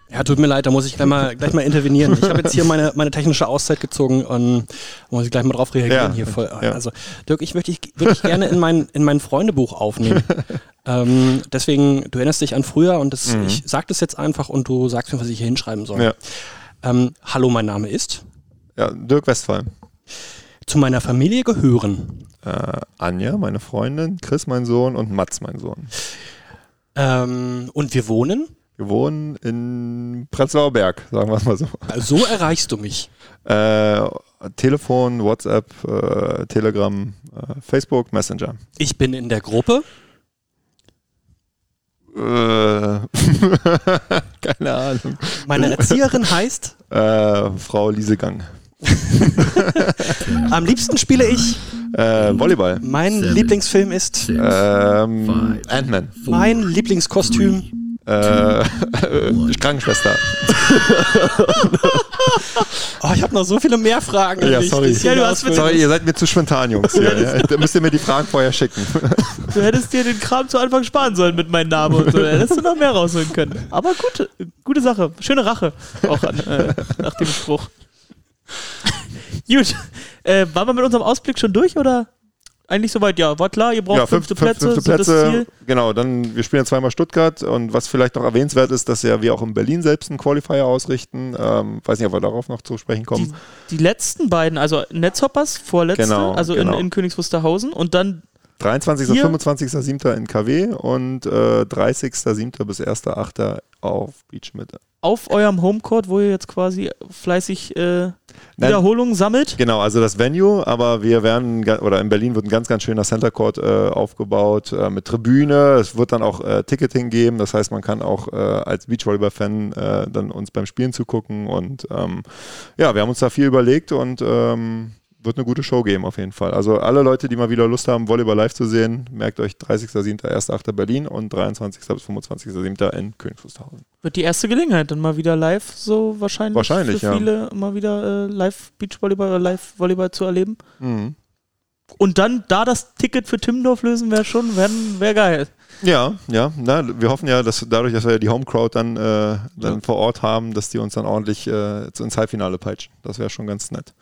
Ja, tut mir leid, da muss ich gleich mal, gleich mal intervenieren. Ich habe jetzt hier meine, meine technische Auszeit gezogen und muss ich gleich mal drauf reagieren Ja, hier voll. ja. Also, Dirk, ich würde dich wirklich gerne in mein, in mein Freundebuch aufnehmen. ähm, deswegen, du erinnerst dich an früher und das, ich sag das jetzt einfach und du sagst mir, was ich hier hinschreiben soll. Mhm. Ja. Ähm, hallo, mein Name ist. ja, Dirk Westphal. Zu meiner Familie gehören. Äh, Anja, meine Freundin, Chris, mein Sohn und Mats, mein Sohn. Ähm, und wir wohnen. Wir wohnen in Prenzlauer Berg, sagen wir es mal so. So erreichst du mich. Äh, Telefon, WhatsApp, äh, Telegram, äh, Facebook, Messenger. Ich bin in der Gruppe. Äh, keine Ahnung. Meine Erzieherin heißt. Äh, Frau Liesegang. Am liebsten spiele ich. Äh, Volleyball. Mein Lieblingsfilm ist. Ähm, Ant-Man. Mein Lieblingskostüm. Äh, Krankenschwester. Oh, ich habe noch so viele mehr Fragen. an Ja, sorry. Ja, du hast Sorry, ihr seid mir zu spontan, Jungs. Hier, ja. Da müsst ihr mir die Fragen vorher schicken. Du hättest dir den Kram zu Anfang sparen sollen mit meinem Namen und so. Da hättest du noch mehr rausholen können. Aber gute, gute Sache. Schöne Rache. Auch an, äh, nach dem Spruch. Gut. Äh, waren wir mit unserem Ausblick schon durch oder? Eigentlich soweit, ja. War klar, ihr braucht ja, fünf- fünfte fünf- Plätze. fünfte Plätze. Ziel. Genau, dann wir spielen zweimal Stuttgart und was vielleicht noch erwähnenswert ist, dass ja wir auch in Berlin selbst einen Qualifier ausrichten. Ähm, weiß nicht, ob wir darauf noch zu sprechen kommen. Die, die letzten beiden, also Netzhoppers, vorletzte, Genau, also genau. In, in Königs Wusterhausen und dann 23. Hier- 25.07. in KW und äh, 30.07. bis 1.08. auf Beachmitte. auf eurem Homecourt, wo ihr jetzt quasi fleißig äh, Wiederholungen sammelt. Genau, also das Venue, aber wir werden, oder in Berlin wird ein ganz, ganz schöner Center Court äh, aufgebaut äh, mit Tribüne. Es wird dann auch äh, Ticketing geben, das heißt, man kann auch äh, als Beachvolleyball-Fan äh, dann uns beim Spielen zugucken und ähm, ja, wir haben uns da viel überlegt und ähm, wird eine gute Show geben auf jeden Fall. Also alle Leute, die mal wieder Lust haben, Volleyball live zu sehen, merkt euch 30.07., 1.8. Berlin und 23. bis 25.07. in Königs Wusterhausen. Wird die erste Gelegenheit, dann mal wieder live so wahrscheinlich, Wahrscheinlich, für ja. viele mal wieder äh, live Beachvolleyball oder live Volleyball zu erleben. Mhm. Und dann da das Ticket für Timmendorf lösen wäre schon, wäre wär geil. Ja, ja. Na, wir hoffen ja, dass dadurch, dass wir ja die Homecrowd dann, äh, dann vor Ort haben, dass die uns dann ordentlich äh, ins Halbfinale peitschen. Das wäre schon ganz nett.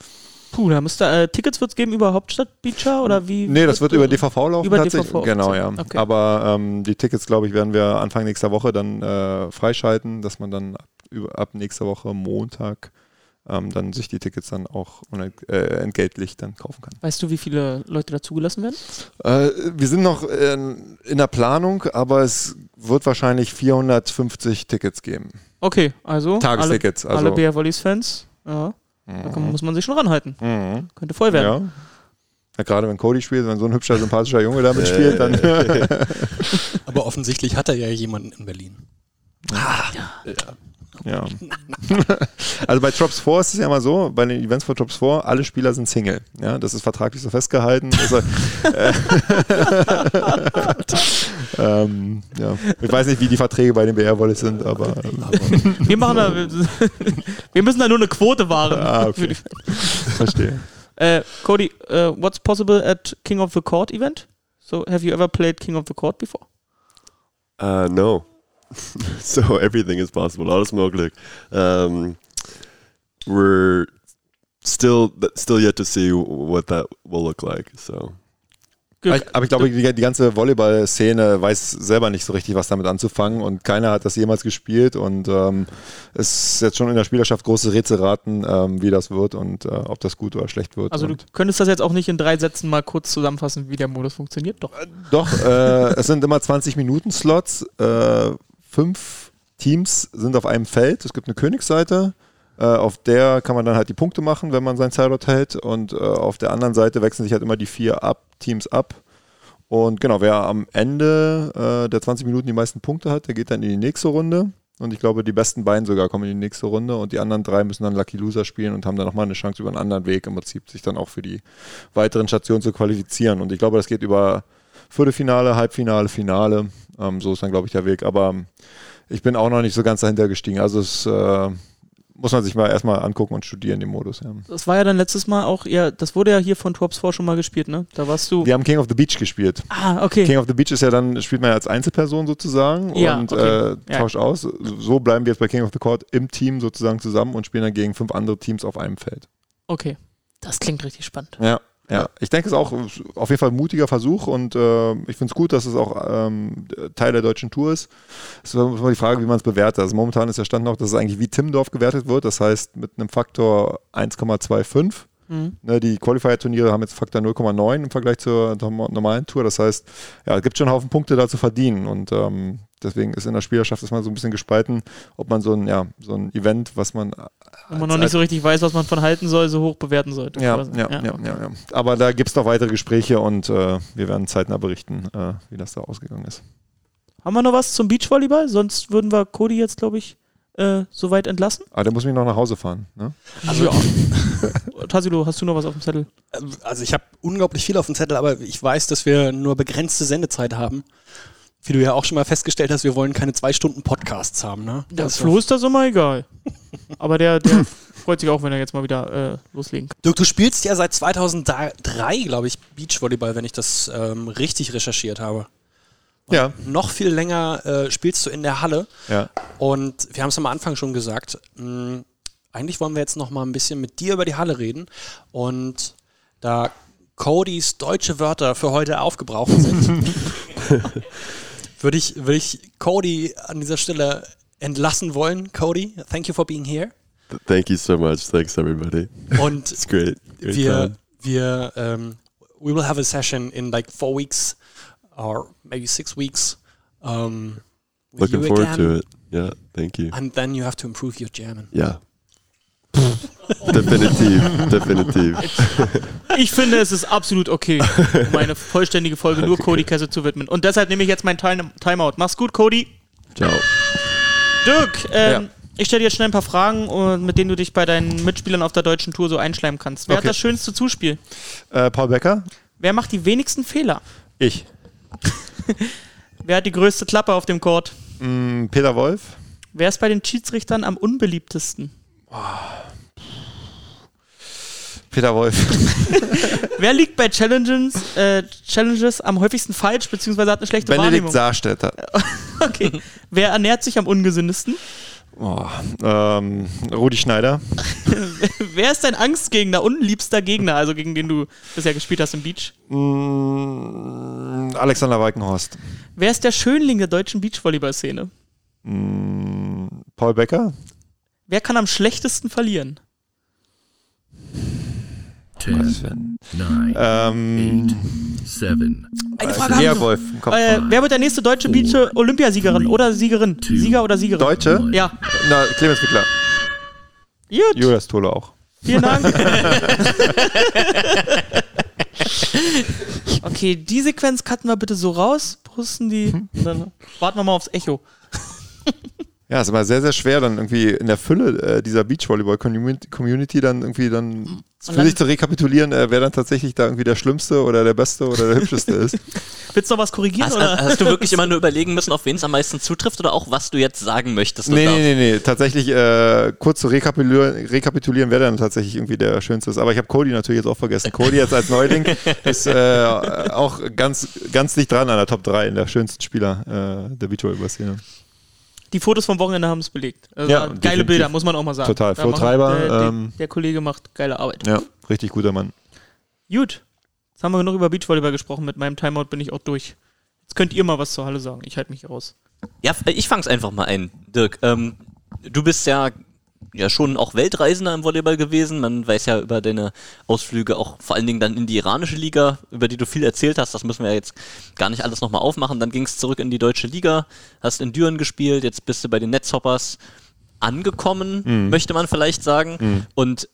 Puh, da müsste äh, Tickets wird es geben über Hauptstadt Beacher oder wie? Nee, das wird über DVV laufen Über tatsächlich. DVV genau, ja. okay. Aber ähm, die Tickets, glaube ich, werden wir Anfang nächster Woche dann äh, freischalten, dass man dann ab, über, ab nächster Woche Montag ähm, dann sich die Tickets dann auch äh, entgeltlich dann kaufen kann. Weißt du, wie viele Leute da zugelassen werden? Äh, wir sind noch in, in der Planung, aber es wird wahrscheinlich 450 Tickets geben. Okay, also Tagestickets. alle, Also, alle BR Volleys Fans. Ja, da kann, muss man sich schon ranhalten. Mhm. Könnte voll werden. Ja. ja. Gerade wenn Cody spielt, wenn so ein hübscher, sympathischer Junge damit spielt, dann. Aber offensichtlich hat er ja jemanden in Berlin. ja. also bei Drops 4 ist es ja immer so, bei den Events von Drops 4, alle Spieler sind Single. Ja, das ist vertraglich so festgehalten. Also, äh, ähm, ja. Ich weiß nicht, wie die Verträge bei den BR Volleys sind, aber ähm, Wir machen da, wir müssen da nur eine Quote wahren. Ah, okay. verstehe. Äh, Cody, uh, what's possible at King of the Court event? So, have you ever played King of the Court before? Uh, no. so everything is possible. Alles möglich. Um, we're still still yet to see what that will look like. So Aber ich, aber ich glaube, die, die ganze Volleyball-Szene weiß selber nicht so richtig, was damit anzufangen und keiner hat das jemals gespielt und ähm, es ist jetzt schon in der Spielerschaft große Rätselraten, ähm, wie das wird und äh, ob das gut oder schlecht wird. Also du könntest das jetzt auch nicht in drei Sätzen mal kurz zusammenfassen, wie der Modus funktioniert. Doch. doch, äh, es sind immer 20 Minuten Slots, äh, fünf Teams sind auf einem Feld, es gibt eine Königsseite, äh, auf der kann man dann halt die Punkte machen, wenn man sein Zeitdot hält und äh, auf der anderen Seite wechseln sich halt immer die vier ab, Teams ab und genau, wer am Ende äh, der 20 Minuten die meisten Punkte hat, der geht dann in die nächste Runde. Und ich glaube, die besten beiden sogar kommen in die nächste Runde und die anderen drei müssen dann Lucky Loser spielen und haben dann nochmal eine Chance über einen anderen Weg im Prinzip, sich dann auch für die weiteren Stationen zu qualifizieren. Und ich glaube, das geht über Viertelfinale, Halbfinale, Finale. Ähm, so ist dann, glaube ich, der Weg. Aber ähm, ich bin auch noch nicht so ganz dahinter gestiegen. Also es äh, muss man sich mal erstmal angucken und studieren, den Modus. Ja. Das war ja dann letztes Mal auch, ja, das wurde ja hier von Torps 4 schon mal gespielt, ne? Da warst du. Wir haben King of the Beach gespielt. Ah, okay. King of the Beach ist ja dann, spielt man ja als Einzelperson sozusagen Ja, und okay. äh, Ja. tauscht aus. So bleiben wir jetzt bei King of the Court im Team sozusagen zusammen und spielen dann gegen fünf andere Teams auf einem Feld. Okay. Das klingt richtig spannend. Ja. Ja, ich denke, es ist auch auf jeden Fall ein mutiger Versuch und äh, ich finde es gut, dass es auch ähm, Teil der deutschen Tour ist. Es ist immer die Frage, wie man es bewertet. Also momentan ist der Stand noch, dass es eigentlich wie Timmendorf gewertet wird, das heißt mit einem Faktor 1,25. Mhm. Ne, die Qualifier-Turniere haben jetzt Faktor 0,9 im Vergleich zur norm- normalen Tour. Das heißt, ja, es gibt schon einen Haufen Punkte da zu verdienen. Und ähm, deswegen ist in der Spielerschaft ist man so ein bisschen gespalten, ob man so ein, ja, so ein Event, was man. Wenn man noch nicht so richtig weiß, was man von halten soll, so hoch bewerten sollte. Ja, quasi. ja, ja, ja, ja. Aber da gibt es noch weitere Gespräche und äh, wir werden zeitnah berichten, äh, wie das da ausgegangen ist. Haben wir noch was zum Beachvolleyball? Sonst würden wir Cody jetzt, glaube ich, äh, soweit entlassen. Aber der muss mich noch nach Hause fahren. Ne? Also, ja. Tassilo, hast du noch was auf dem Zettel? Also ich habe unglaublich viel auf dem Zettel, aber ich weiß, dass wir nur begrenzte Sendezeit haben. Wie du ja auch schon mal festgestellt hast, wir wollen keine zwei Stunden Podcasts haben, ne? Der Das- Flo ist das immer egal. Aber der, der freut sich auch, wenn er jetzt mal wieder äh, loslegen kann. Dirk, du spielst ja seit 2003, glaube ich, Beachvolleyball, wenn ich das ähm, richtig recherchiert habe. Ja. Noch viel länger äh, spielst du in der Halle. Ja. Und wir haben es am Anfang schon gesagt, mh, eigentlich wollen wir jetzt noch mal ein bisschen mit dir über die Halle reden. Und da Codys deutsche Wörter für heute aufgebraucht sind, würde ich, würde ich Cody an dieser Stelle entlassen wollen. Cody, thank you for being here. Thank you so much. Thanks, everybody. Und It's great. great wir, time. wir, um, we will have a session in like four weeks or maybe six weeks. Um, Looking forward again. to it. Yeah, thank you. And then you have to improve your German. Yeah. Definitiv, definitiv. Ich finde, es ist absolut okay, um eine vollständige Folge nur Cody Kessel zu widmen. Und deshalb nehme ich jetzt meinen Time Timeout. Mach's gut, Cody. Ciao. Dirk, ähm, Ja. ich stelle dir jetzt schnell ein paar Fragen, äh, mit denen du dich bei deinen Mitspielern auf der deutschen Tour so einschleimen kannst. Wer Okay. hat das schönste Zuspiel? Äh, Paul Becker? Wer macht die wenigsten Fehler? Ich. Wer hat die größte Klappe auf dem Court? Mm, Peter Wolf? Wer ist bei den Schiedsrichtern am unbeliebtesten? Peter Wolf. Wer liegt bei Challenges, äh, Challenges am häufigsten falsch, beziehungsweise hat eine schlechte Benedikt Wahrnehmung? Saarstädter. Okay. Wer ernährt sich am ungesündesten? Oh, ähm, Rudi Schneider. Wer ist dein Angstgegner, unliebster Gegner, also gegen den du bisher gespielt hast im Beach? Mm, Alexander Walkenhorst. Wer ist der Schönling der deutschen Beachvolleyball-Szene? Mm, Paul Becker. Wer kann am schlechtesten verlieren? Ten, nine, Ähm, seven, Eine Frage haben Lea wir. Wolf im Kopf. Äh, wer wird der nächste deutsche Beach-Olympiasiegerin oder Siegerin? Sieger oder Siegerin? Deutsche? Ja. Na, Clemens Wickler. Gut, Julius Tole auch. vielen Dank. okay, die Sequenz cutten wir bitte so raus, brüsten die, und dann warten wir mal aufs Echo. Ja, es ist immer sehr, sehr schwer, dann irgendwie in der Fülle äh, dieser Beachvolleyball-Community dann irgendwie dann für dann- sich zu rekapitulieren, äh, wer dann tatsächlich da irgendwie der Schlimmste oder der Beste oder der Hübscheste ist. Willst du noch was korrigieren? Hast, oder? hast du wirklich immer nur überlegen müssen, auf wen es am meisten zutrifft oder auch, was du jetzt sagen möchtest? Nee, nee, nee, nee. Tatsächlich äh, kurz zu rekapitulieren, rekapitulieren, wer dann tatsächlich irgendwie der Schönste ist. Aber ich habe Cody natürlich jetzt auch vergessen. Cody jetzt als Neuling ist äh, auch ganz, ganz dicht dran an der Top 3 in der schönsten Spieler äh, der Beachvolleyball-Szene. Die Fotos vom Wochenende haben es belegt. Also Ja, geile definitiv. Bilder, muss man auch mal sagen. Total. Da Flo macht- Treiber, Der, der, ähm, der Kollege macht geile Arbeit. Ja, richtig guter Mann. Gut. Jetzt haben wir genug über Beachvolleyball gesprochen. Mit meinem Timeout bin ich auch durch. Jetzt könnt ihr mal was zur Halle sagen. Ich halte mich raus. Ja, f- ich fang's einfach mal ein, Dirk. Ähm, du bist ja, ja schon auch Weltreisender im Volleyball gewesen. Man weiß ja über deine Ausflüge auch vor allen Dingen dann in die iranische Liga, über die du viel erzählt hast. Das müssen wir ja jetzt gar nicht alles nochmal aufmachen. Dann ging's zurück in die deutsche Liga, hast in Düren gespielt, jetzt bist du bei den Netzhoppers angekommen, möchte man vielleicht sagen. Und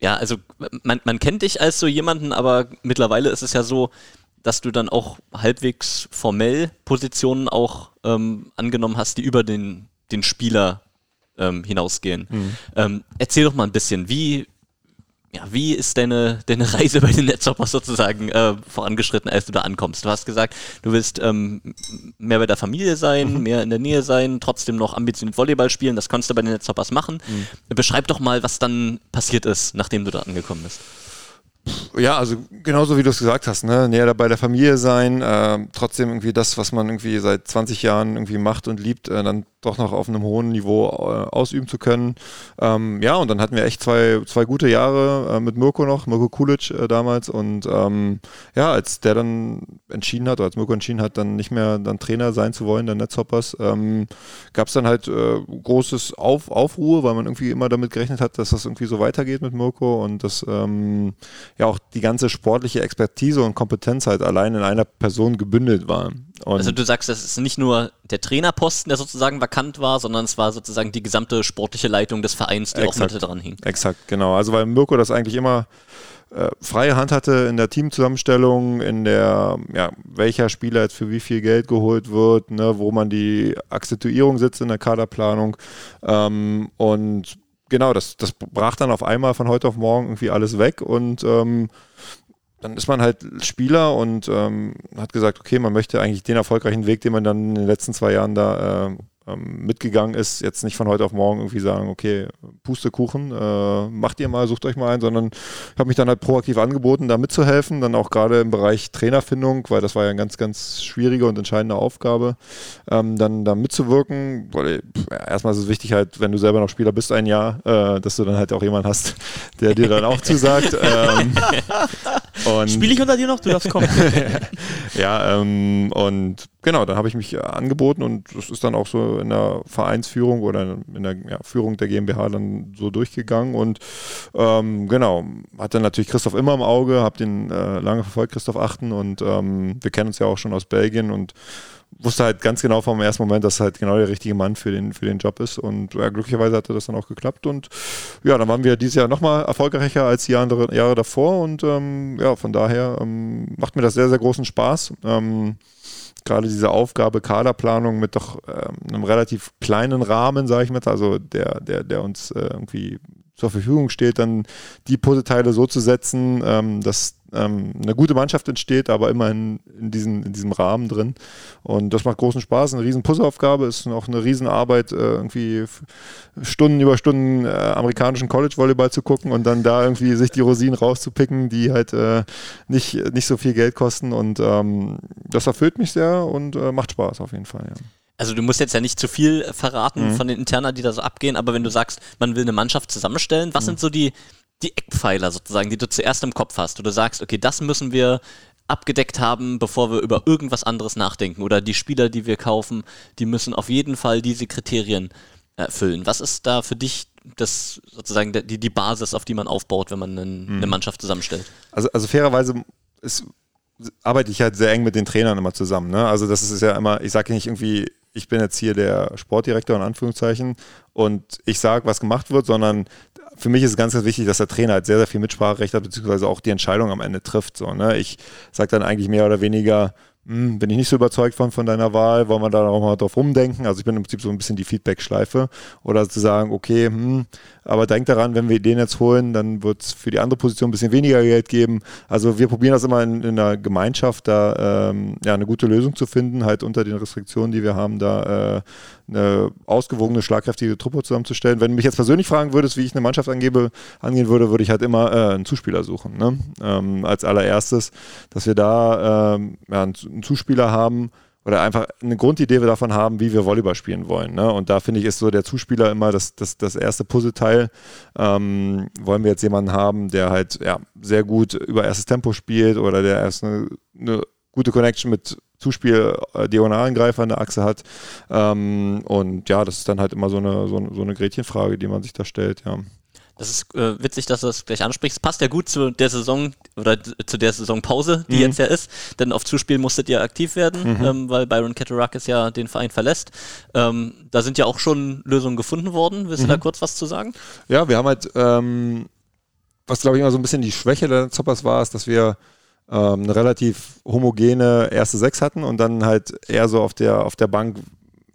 ja, also man, man kennt dich als so jemanden, aber mittlerweile ist es ja so, dass du dann auch halbwegs formell Positionen auch ähm, angenommen hast, die über den den Spieler ähm, hinausgehen. Ähm, erzähl doch mal ein bisschen, wie, ja, wie ist deine, deine Reise bei den Netzhoppers sozusagen äh, vorangeschritten, als du da ankommst? Du hast gesagt, du willst ähm, mehr bei der Familie sein, mehr in der Nähe sein, trotzdem noch ambitioniert Volleyball spielen. Das kannst du bei den Netzhoppers machen. Beschreib doch mal, was dann passiert ist, nachdem du da angekommen bist. Ja, also genauso wie du es gesagt hast, ne? näher dabei der Familie sein, äh, trotzdem irgendwie das, was man irgendwie seit 20 Jahren irgendwie macht und liebt, äh, dann doch noch auf einem hohen Niveau äh, ausüben zu können. Ähm, ja, und dann hatten wir echt zwei, zwei gute Jahre äh, mit Mirko noch, Mirko Kulic äh, damals. Und ähm, ja, als der dann entschieden hat, oder als Mirko entschieden hat, dann nicht mehr dann Trainer sein zu wollen, der Netzhoppers, ähm, gab es dann halt äh, großes Auf, Aufruhr, weil man irgendwie immer damit gerechnet hat, dass das irgendwie so weitergeht mit Mirko und dass ähm, ja auch die ganze sportliche Expertise und Kompetenz halt allein in einer Person gebündelt war. Und Also du sagst, das ist nicht nur der Trainerposten, der sozusagen vakant war, sondern es war sozusagen die gesamte sportliche Leitung des Vereins, die auch Exakt. mit dran hing. Exakt, genau. Also weil Mirko das eigentlich immer äh, freie Hand hatte in der Teamzusammenstellung, in der, ja, welcher Spieler jetzt für wie viel Geld geholt wird, ne, wo man die Akzentuierung sitzt in der Kaderplanung. Ähm, und genau, das, das brach dann auf einmal von heute auf morgen irgendwie alles weg und ähm, dann ist man halt Spieler und ähm, hat gesagt, okay, man möchte eigentlich den erfolgreichen Weg, den man dann in den letzten zwei Jahren da äh, mitgegangen ist, jetzt nicht von heute auf morgen irgendwie sagen, okay, Pustekuchen, äh, macht ihr mal, sucht euch mal einen, sondern ich habe mich dann halt proaktiv angeboten, da mitzuhelfen, dann auch gerade im Bereich Trainerfindung, weil das war ja eine ganz, ganz schwierige und entscheidende Aufgabe, ähm, dann da mitzuwirken, weil ja, erstmal ist es wichtig halt, wenn du selber noch Spieler bist, ein Jahr, äh, dass du dann halt auch jemanden hast, der dir dann auch zusagt. ähm, Spiele ich unter dir noch? Du darfst kommen. ja, ähm, und genau, dann habe ich mich äh, angeboten und das ist dann auch so in der Vereinsführung oder in der ja, Führung der GmbH dann so durchgegangen und ähm, genau, hatte natürlich Christoph immer im Auge, habe den äh, lange verfolgt, Christoph Achten und ähm, wir kennen uns ja auch schon aus Belgien und wusste halt ganz genau vom ersten Moment, dass halt genau der richtige Mann für den, für den Job ist. Und ja, glücklicherweise hatte das dann auch geklappt. Und ja, dann waren wir dieses Jahr nochmal erfolgreicher als die andere, Jahre davor. Und ähm, ja, von daher ähm, macht mir das sehr, sehr großen Spaß. Ähm, Gerade diese Aufgabe Kaderplanung mit doch ähm, einem relativ kleinen Rahmen, sage ich mal, also der, der, der uns äh, irgendwie zur Verfügung steht, dann die Puzzleteile so zu setzen, ähm, dass ähm, eine gute Mannschaft entsteht, aber immerhin in, diesen, in diesem Rahmen drin. Und das macht großen Spaß, eine riesen Puzzleaufgabe, ist auch eine Riesenarbeit, äh, irgendwie Stunden über Stunden äh, amerikanischen College-Volleyball zu gucken und dann da irgendwie sich die Rosinen rauszupicken, die halt äh, nicht, nicht so viel Geld kosten. Und ähm, das erfüllt mich sehr und äh, macht Spaß auf jeden Fall. Ja. Also du musst jetzt ja nicht zu viel verraten Mhm. von den Interna, die da so abgehen, aber wenn du sagst, man will eine Mannschaft zusammenstellen, was sind so die, die Eckpfeiler sozusagen, die du zuerst im Kopf hast? Oder du sagst, okay, das müssen wir abgedeckt haben, bevor wir über irgendwas anderes nachdenken. Oder die Spieler, die wir kaufen, die müssen auf jeden Fall diese Kriterien erfüllen. Was ist da für dich das sozusagen die, die Basis, auf die man aufbaut, wenn man einen, eine Mannschaft zusammenstellt? Also, also fairerweise ist, arbeite ich halt sehr eng mit den Trainern immer zusammen. Ne? Also das ist ja immer, ich sage nicht irgendwie, ich bin jetzt hier der Sportdirektor in Anführungszeichen und ich sage, was gemacht wird, sondern für mich ist es ganz, ganz wichtig, dass der Trainer halt sehr, sehr viel Mitspracherecht hat, beziehungsweise auch die Entscheidung am Ende trifft. So, ne? Ich sage dann eigentlich mehr oder weniger, hm, bin ich nicht so überzeugt von, von deiner Wahl, wollen wir da auch mal drauf rumdenken. Also ich bin im Prinzip so ein bisschen die Feedback-Schleife. Oder zu sagen, okay, hm, aber denk daran, wenn wir den jetzt holen, dann wird es für die andere Position ein bisschen weniger Geld geben. Also wir probieren das immer in, in der Gemeinschaft, da ähm, ja, eine gute Lösung zu finden, halt unter den Restriktionen, die wir haben, da äh, eine ausgewogene, schlagkräftige Truppe zusammenzustellen. Wenn du mich jetzt persönlich fragen würdest, wie ich eine Mannschaft angebe, angehen würde, würde ich halt immer äh, einen Zuspieler suchen. Ne? Ähm, als allererstes, dass wir da ähm, ja, einen Zuspieler haben oder einfach eine Grundidee davon haben, wie wir Volleyball spielen wollen. Ne? Und da finde ich, ist so der Zuspieler immer das, das, das erste Puzzleteil. Ähm, wollen wir jetzt jemanden haben, der halt ja, sehr gut über erstes Tempo spielt oder der erst eine, eine gute Connection mit Zuspiel äh, Diagonalangreifer in der Achse hat. Ähm, und ja, das ist dann halt immer so eine, so, so eine Gretchenfrage, die man sich da stellt, ja. Das ist äh, witzig, dass du das gleich ansprichst. Passt ja gut zu der Saison oder zu der Saisonpause, die Mhm. jetzt ja ist. Denn auf Zuspiel musstet ihr aktiv werden, Mhm. ähm, weil Byron Katarakis ja den Verein verlässt. Ähm, da sind ja auch schon Lösungen gefunden worden. Willst du da Mhm. kurz was zu sagen? Ja, wir haben halt, ähm, was glaube ich immer so ein bisschen die Schwäche der Zoppers war, ist, dass wir ähm, eine relativ homogene erste Sechs hatten und dann halt eher so auf der, auf der Bank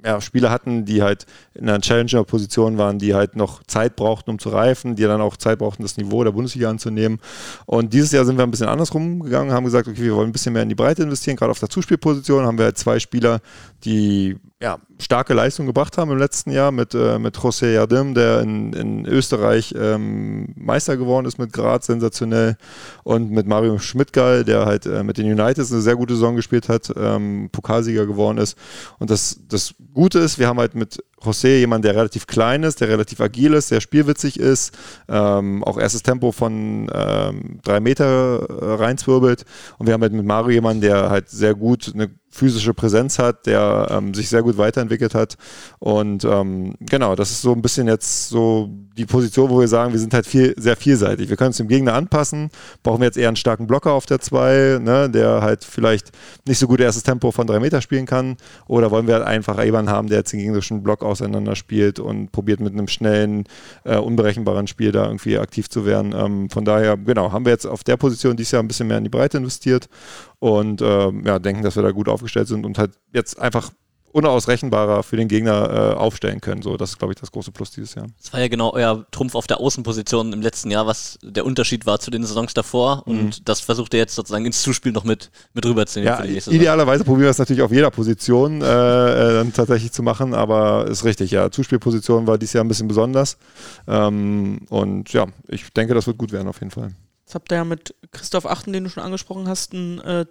ja, Spieler hatten, die halt in einer Challenger-Position waren, die halt noch Zeit brauchten, um zu reifen, die dann auch Zeit brauchten, das Niveau der Bundesliga anzunehmen. Und dieses Jahr sind wir ein bisschen andersrum gegangen, haben gesagt, okay, wir wollen ein bisschen mehr in die Breite investieren, gerade auf der Zuspielposition haben wir halt zwei Spieler, die ja, starke Leistung gebracht haben im letzten Jahr mit, äh, mit José Jardim, der in, in Österreich ähm, Meister geworden ist mit Graz, sensationell. Und mit Mario Schmidtgall, der halt äh, mit den Uniteds eine sehr gute Saison gespielt hat, ähm, Pokalsieger geworden ist. Und das, das Gute ist, wir haben halt mit José jemanden, der relativ klein ist, der relativ agil ist, der spielwitzig ist, ähm, auch erstes Tempo von ähm, drei Meter äh, reinzwirbelt. Und wir haben halt mit Mario jemanden, der halt sehr gut eine physische Präsenz hat, der ähm, sich sehr gut weiterentwickelt hat. Und ähm, genau, das ist so ein bisschen jetzt so die Position, wo wir sagen, wir sind halt viel, sehr vielseitig. Wir können uns dem Gegner anpassen. Brauchen wir jetzt eher einen starken Blocker auf der 2, ne, der halt vielleicht nicht so gut erstes Tempo von drei Meter spielen kann. Oder wollen wir halt einfach jemanden haben, der jetzt den gegnerischen Block auseinander spielt und probiert mit einem schnellen, äh, unberechenbaren Spiel da irgendwie aktiv zu werden. Ähm, von daher, genau, haben wir jetzt auf der Position dieses Jahr ein bisschen mehr in die Breite investiert und ähm, ja, denken, dass wir da gut aufgestellt sind und halt jetzt einfach unausrechenbarer für den Gegner äh, aufstellen können. So, das ist, glaube ich, das große Plus dieses Jahr. Das war ja genau euer Trumpf auf der Außenposition im letzten Jahr, was der Unterschied war zu den Saisons davor. Und Mhm. das versucht ihr jetzt sozusagen ins Zuspiel noch mit, mit rüberzunehmen Ja, für die nächste Saison. idealerweise probieren wir es natürlich auf jeder Position äh, äh, dann tatsächlich zu machen, aber ist richtig, ja. Zuspielposition war dieses Jahr ein bisschen besonders. Ähm, und ja, ich denke, das wird gut werden auf jeden Fall. Jetzt habt ihr ja mit Christoph Achten, den du schon angesprochen hast, einen äh,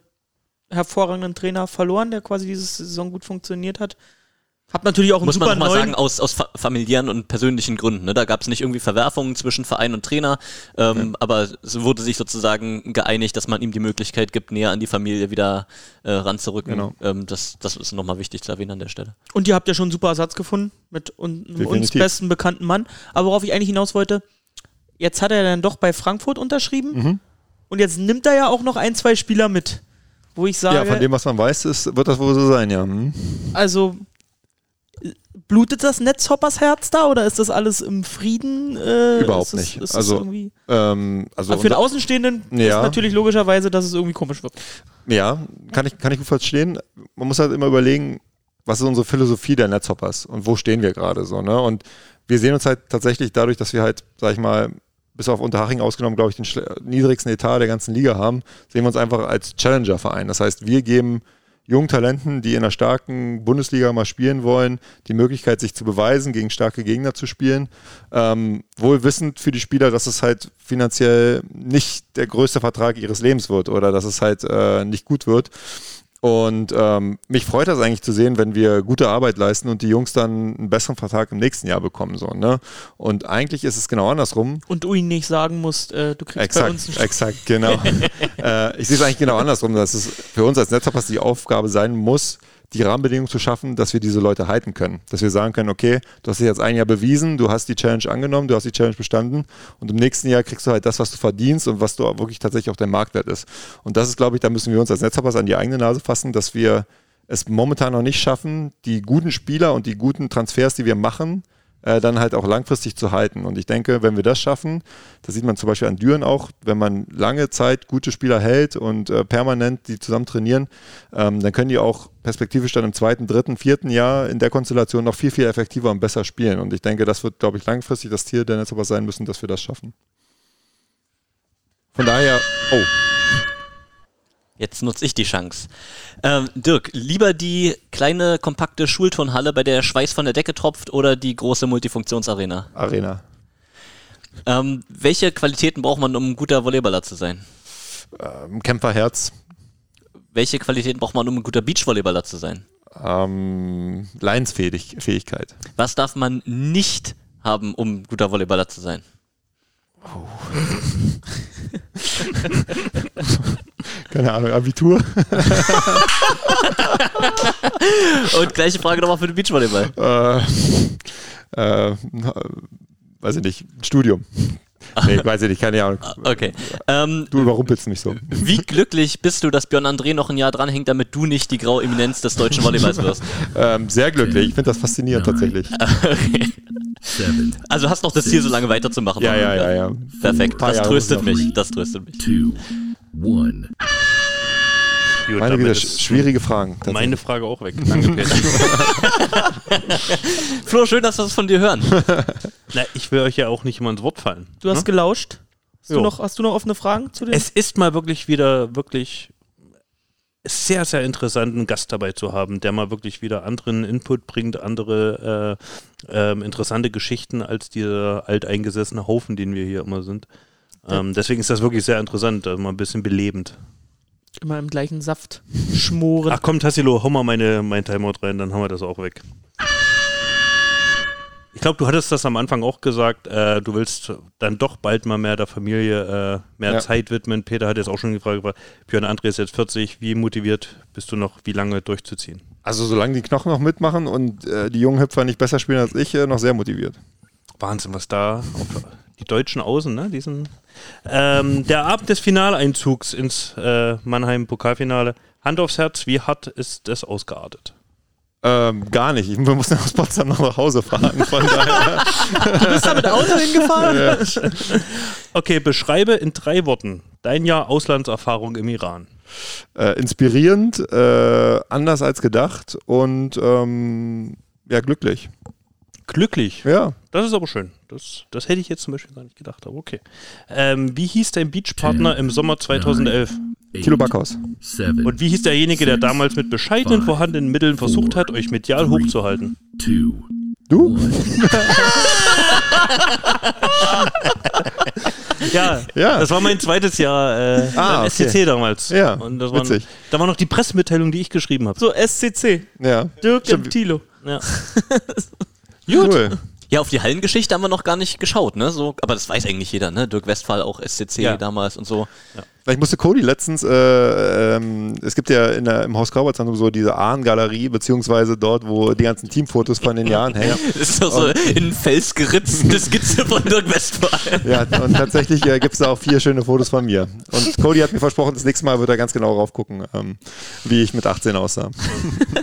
hervorragenden Trainer verloren, der quasi diese Saison gut funktioniert hat. Habt natürlich auch einen Muss super man nochmal sagen, aus, aus fa- familiären und persönlichen Gründen. Ne? Da gab es nicht irgendwie Verwerfungen zwischen Verein und Trainer, ähm, aber es wurde sich sozusagen geeinigt, dass man ihm die Möglichkeit gibt, näher an die Familie wieder äh, ranzurücken. Genau. Ähm, das, das ist nochmal wichtig zu erwähnen an der Stelle. Und ihr habt ja schon einen super Ersatz gefunden mit un uns Definitiv. besten bekannten Mann. Aber worauf ich eigentlich hinaus wollte, jetzt hat er dann doch bei Frankfurt unterschrieben Mhm. und jetzt nimmt er ja auch noch ein, zwei Spieler mit. Wo ich sage, ja, von dem, was man weiß, ist, wird das wohl so sein, ja. Hm. also blutet das Netzhoppers Herz da oder ist das alles im Frieden? Äh, Überhaupt das, nicht. Also, Ähm, also aber für den Außenstehenden Ja. ist natürlich logischerweise, dass es irgendwie komisch wird. Ja, kann ich, kann ich gut verstehen. Man muss halt immer überlegen, was ist unsere Philosophie der Netzhoppers und wo stehen wir gerade so, ne? Und wir sehen uns halt tatsächlich dadurch, dass wir halt, sag ich mal, bis auf Unterhaching ausgenommen, glaube ich, den schle- niedrigsten Etat der ganzen Liga haben, sehen wir uns einfach als Challenger-Verein. Das heißt, wir geben jungen Talenten, die in einer starken Bundesliga mal spielen wollen, die Möglichkeit, sich zu beweisen, gegen starke Gegner zu spielen. Ähm, wohl wissend für die Spieler, dass es halt finanziell nicht der größte Vertrag ihres Lebens wird oder dass es halt äh, nicht gut wird. Und ähm, mich freut das eigentlich zu sehen, wenn wir gute Arbeit leisten und die Jungs dann einen besseren Vertrag im nächsten Jahr bekommen. So, ne? Und eigentlich ist es genau andersrum. Und du ihnen nicht sagen musst, äh, du kriegst bei uns Exakt, einen exakt, genau. äh, ich sehe es eigentlich genau andersrum, dass es für uns als Netzhoppers die Aufgabe sein muss, die Rahmenbedingungen zu schaffen, dass wir diese Leute halten können. Dass wir sagen können, okay, du hast dich jetzt ein Jahr bewiesen, du hast die Challenge angenommen, du hast die Challenge bestanden und im nächsten Jahr kriegst du halt das, was du verdienst und was du wirklich tatsächlich auch dein Marktwert ist. Und das ist, glaube ich, da müssen wir uns als Netzhoppers an die eigene Nase fassen, dass wir es momentan noch nicht schaffen, die guten Spieler und die guten Transfers, die wir machen, äh, dann halt auch langfristig zu halten. Und ich denke, wenn wir das schaffen, das sieht man zum Beispiel an Düren auch, wenn man lange Zeit gute Spieler hält und äh, permanent die zusammen trainieren, ähm, dann können die auch perspektivisch dann im zweiten, dritten, vierten Jahr in der Konstellation noch viel, viel effektiver und besser spielen. Und ich denke, das wird, glaube ich, langfristig das Ziel der Netzhoppers sein müssen, dass wir das schaffen. Von daher, oh, Jetzt nutze ich die Chance. Ähm, Dirk, lieber die kleine, kompakte Schulturnhalle, bei der Schweiß von der Decke tropft, oder die große Multifunktionsarena? Arena. Ähm, welche Qualitäten braucht man, um ein guter Volleyballer zu sein? Ähm, Kämpferherz, Welche Qualitäten braucht man, um ein guter Beachvolleyballer zu sein? ähm, Leidensfähigkeit. Was darf man nicht haben, um ein guter Volleyballer zu sein? Keine Ahnung, Abitur. Und gleiche Frage nochmal für den Beachvolleyball. äh, äh, weiß ich nicht, Studium. Nee, weiß ich nicht, keine Ahnung. Okay. Ähm, Du überrumpelst mich so. wie glücklich bist du, dass Björn André noch ein Jahr dranhängt, damit du nicht die graue Eminenz des deutschen Volleyballs wirst? Ähm, sehr glücklich. Ich finde das faszinierend tatsächlich. seven, Also hast noch das Ziel, so lange weiterzumachen. Ja, ja, ja, ja. Perfekt. Das tröstet mich. Das tröstet mich. two, one. Gut, Meine sch- schwierige Fragen. Meine Frage auch weg. Danke. Flo, schön, dass wir das von dir hören. Na, ich will euch ja auch nicht immer ins Wort fallen. Du hast ne? gelauscht. Hast du, noch, hast du noch offene Fragen zu dem? Es ist mal wirklich wieder wirklich sehr, sehr interessant, einen Gast dabei zu haben, der mal wirklich wieder anderen Input bringt, andere äh, ähm, interessante Geschichten als dieser alteingesessene Haufen, den wir hier immer sind. Ähm, deswegen ist das wirklich sehr interessant, äh, mal ein bisschen belebend. Immer im gleichen Saft schmoren. Ach komm, Tassilo, hau mal meine, mein Timeout rein, dann haben wir das auch weg. Ich glaube, du hattest das am Anfang auch gesagt, äh, du willst dann doch bald mal mehr der Familie äh, mehr Ja. Zeit widmen. Peter hat jetzt auch schon die Frage gefragt, Björn André ist jetzt 40, wie motiviert bist du noch, wie lange durchzuziehen? Also solange die Knochen noch mitmachen und äh, die jungen Hüpfer nicht besser spielen als ich, äh, noch sehr motiviert. Wahnsinn, was da auf die deutschen Außen, ne? Diesen, ähm, der Abend des Finaleinzugs ins äh, Mannheim-Pokalfinale. Hand aufs Herz, wie hart ist es ausgeartet? Ähm, gar nicht. Ich muss aus Potsdam noch nach Hause fahren. Du bist da mit Auto hingefahren? Okay, beschreibe in drei Worten dein Jahr Auslandserfahrung im Iran. äh, inspirierend, äh, anders als gedacht und ähm, ja, glücklich. Glücklich. Ja. Das ist aber schön. Das, das hätte ich jetzt zum Beispiel gar nicht gedacht, aber okay. Ähm, wie hieß dein Beachpartner im Sommer 2011? Kilo Backhaus. Seven. Und wie hieß derjenige, der damals mit bescheidenen Five, vorhandenen Mitteln versucht hat, euch medial three, hochzuhalten? Two. Du? Ja, Ja. das war mein zweites Jahr äh, Ah, beim okay. SCC damals. Ja, Und das waren, witzig. da war noch die Pressemitteilung, die ich geschrieben habe. So, SCC. Ja. Dirk Stimmt. und Thilo. Ja. Cool. Ja, auf die Hallengeschichte haben wir noch gar nicht geschaut, ne? So, aber das weiß eigentlich jeder, ne? Dirk Westphal auch SCC Ja. damals und so. Vielleicht musste Cody letztens, äh, ähm, es gibt ja in der, im Haus Grauberzentrum so diese Ahn-Galerie, beziehungsweise dort, wo die ganzen Teamfotos von den Jahren hängen. Das ist doch so in Fels geritzt, eine Skizze von Dirk Westphal. Ja, und tatsächlich äh, gibt es da auch vier schöne Fotos von mir. Und Cody hat mir versprochen, das nächste Mal wird er ganz genau drauf gucken, ähm, wie ich mit 18 aussah.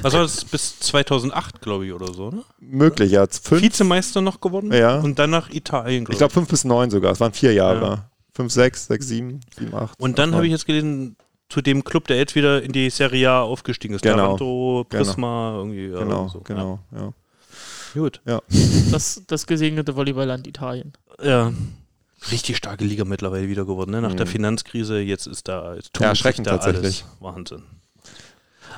Was war das? Bis 2008, glaube ich, oder so, ne? Möglich, ja. Fünf, Vizemeister noch gewonnen. Ja. Und dann nach Italien, ich glaube ich. glaube fünf bis neun sogar. Es waren vier Jahre. Ja. Fünf, sechs, sechs, sieben, sieben, acht. Und dann habe ich jetzt gelesen, zu dem Club, der jetzt wieder in die Serie A aufgestiegen ist. Genau. Taranto, Prisma, irgendwie. ja, Genau, so. genau, ja. Ja. Gut. Das, das gesegnete Volleyballland Italien. Ja. Richtig starke Liga mittlerweile wieder geworden, ne? Nach der Finanzkrise, jetzt ist da, jetzt tut Ja, sich erschreckend da tatsächlich. Alles. Wahnsinn.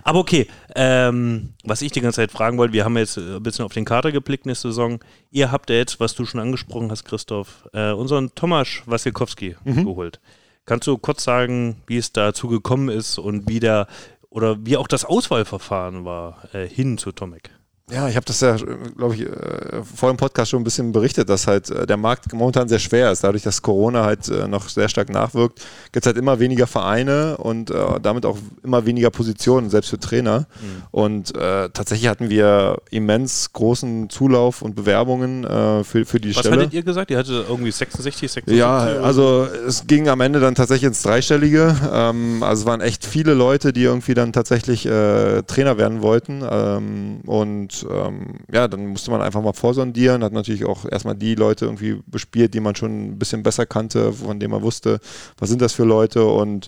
Aber okay, ähm, was ich die ganze Zeit fragen wollte, wir haben jetzt äh, ein bisschen auf den Kader geblickt nächste Saison. Ihr habt ja jetzt, was du schon angesprochen hast, Christoph, äh, unseren Tomasz Wasilkowski Mhm. geholt. Kannst du kurz sagen, wie es dazu gekommen ist und wie der oder wie auch das Auswahlverfahren war äh, hin zu Tomek? Ja, ich habe das ja, glaube ich, äh, vor dem Podcast schon ein bisschen berichtet, dass halt äh, der Markt momentan sehr schwer ist. Dadurch, dass Corona halt äh, noch sehr stark nachwirkt, gibt es halt immer weniger Vereine und damit auch immer weniger Positionen, selbst für Trainer. Und äh, tatsächlich hatten wir immens großen Zulauf und Bewerbungen äh, für, für die Was Stelle. hattet ihr gesagt? Ihr hattet irgendwie 66, 76? Ja, also es ging am Ende dann tatsächlich ins Dreistellige. Ähm, also es waren echt viele Leute, die irgendwie dann tatsächlich äh, Trainer werden wollten. Ähm, und ähm, ja, dann musste man einfach mal vorsondieren, hat natürlich auch erstmal die Leute irgendwie bespielt, die man schon ein bisschen besser kannte, von denen man wusste, was sind das für Leute? Und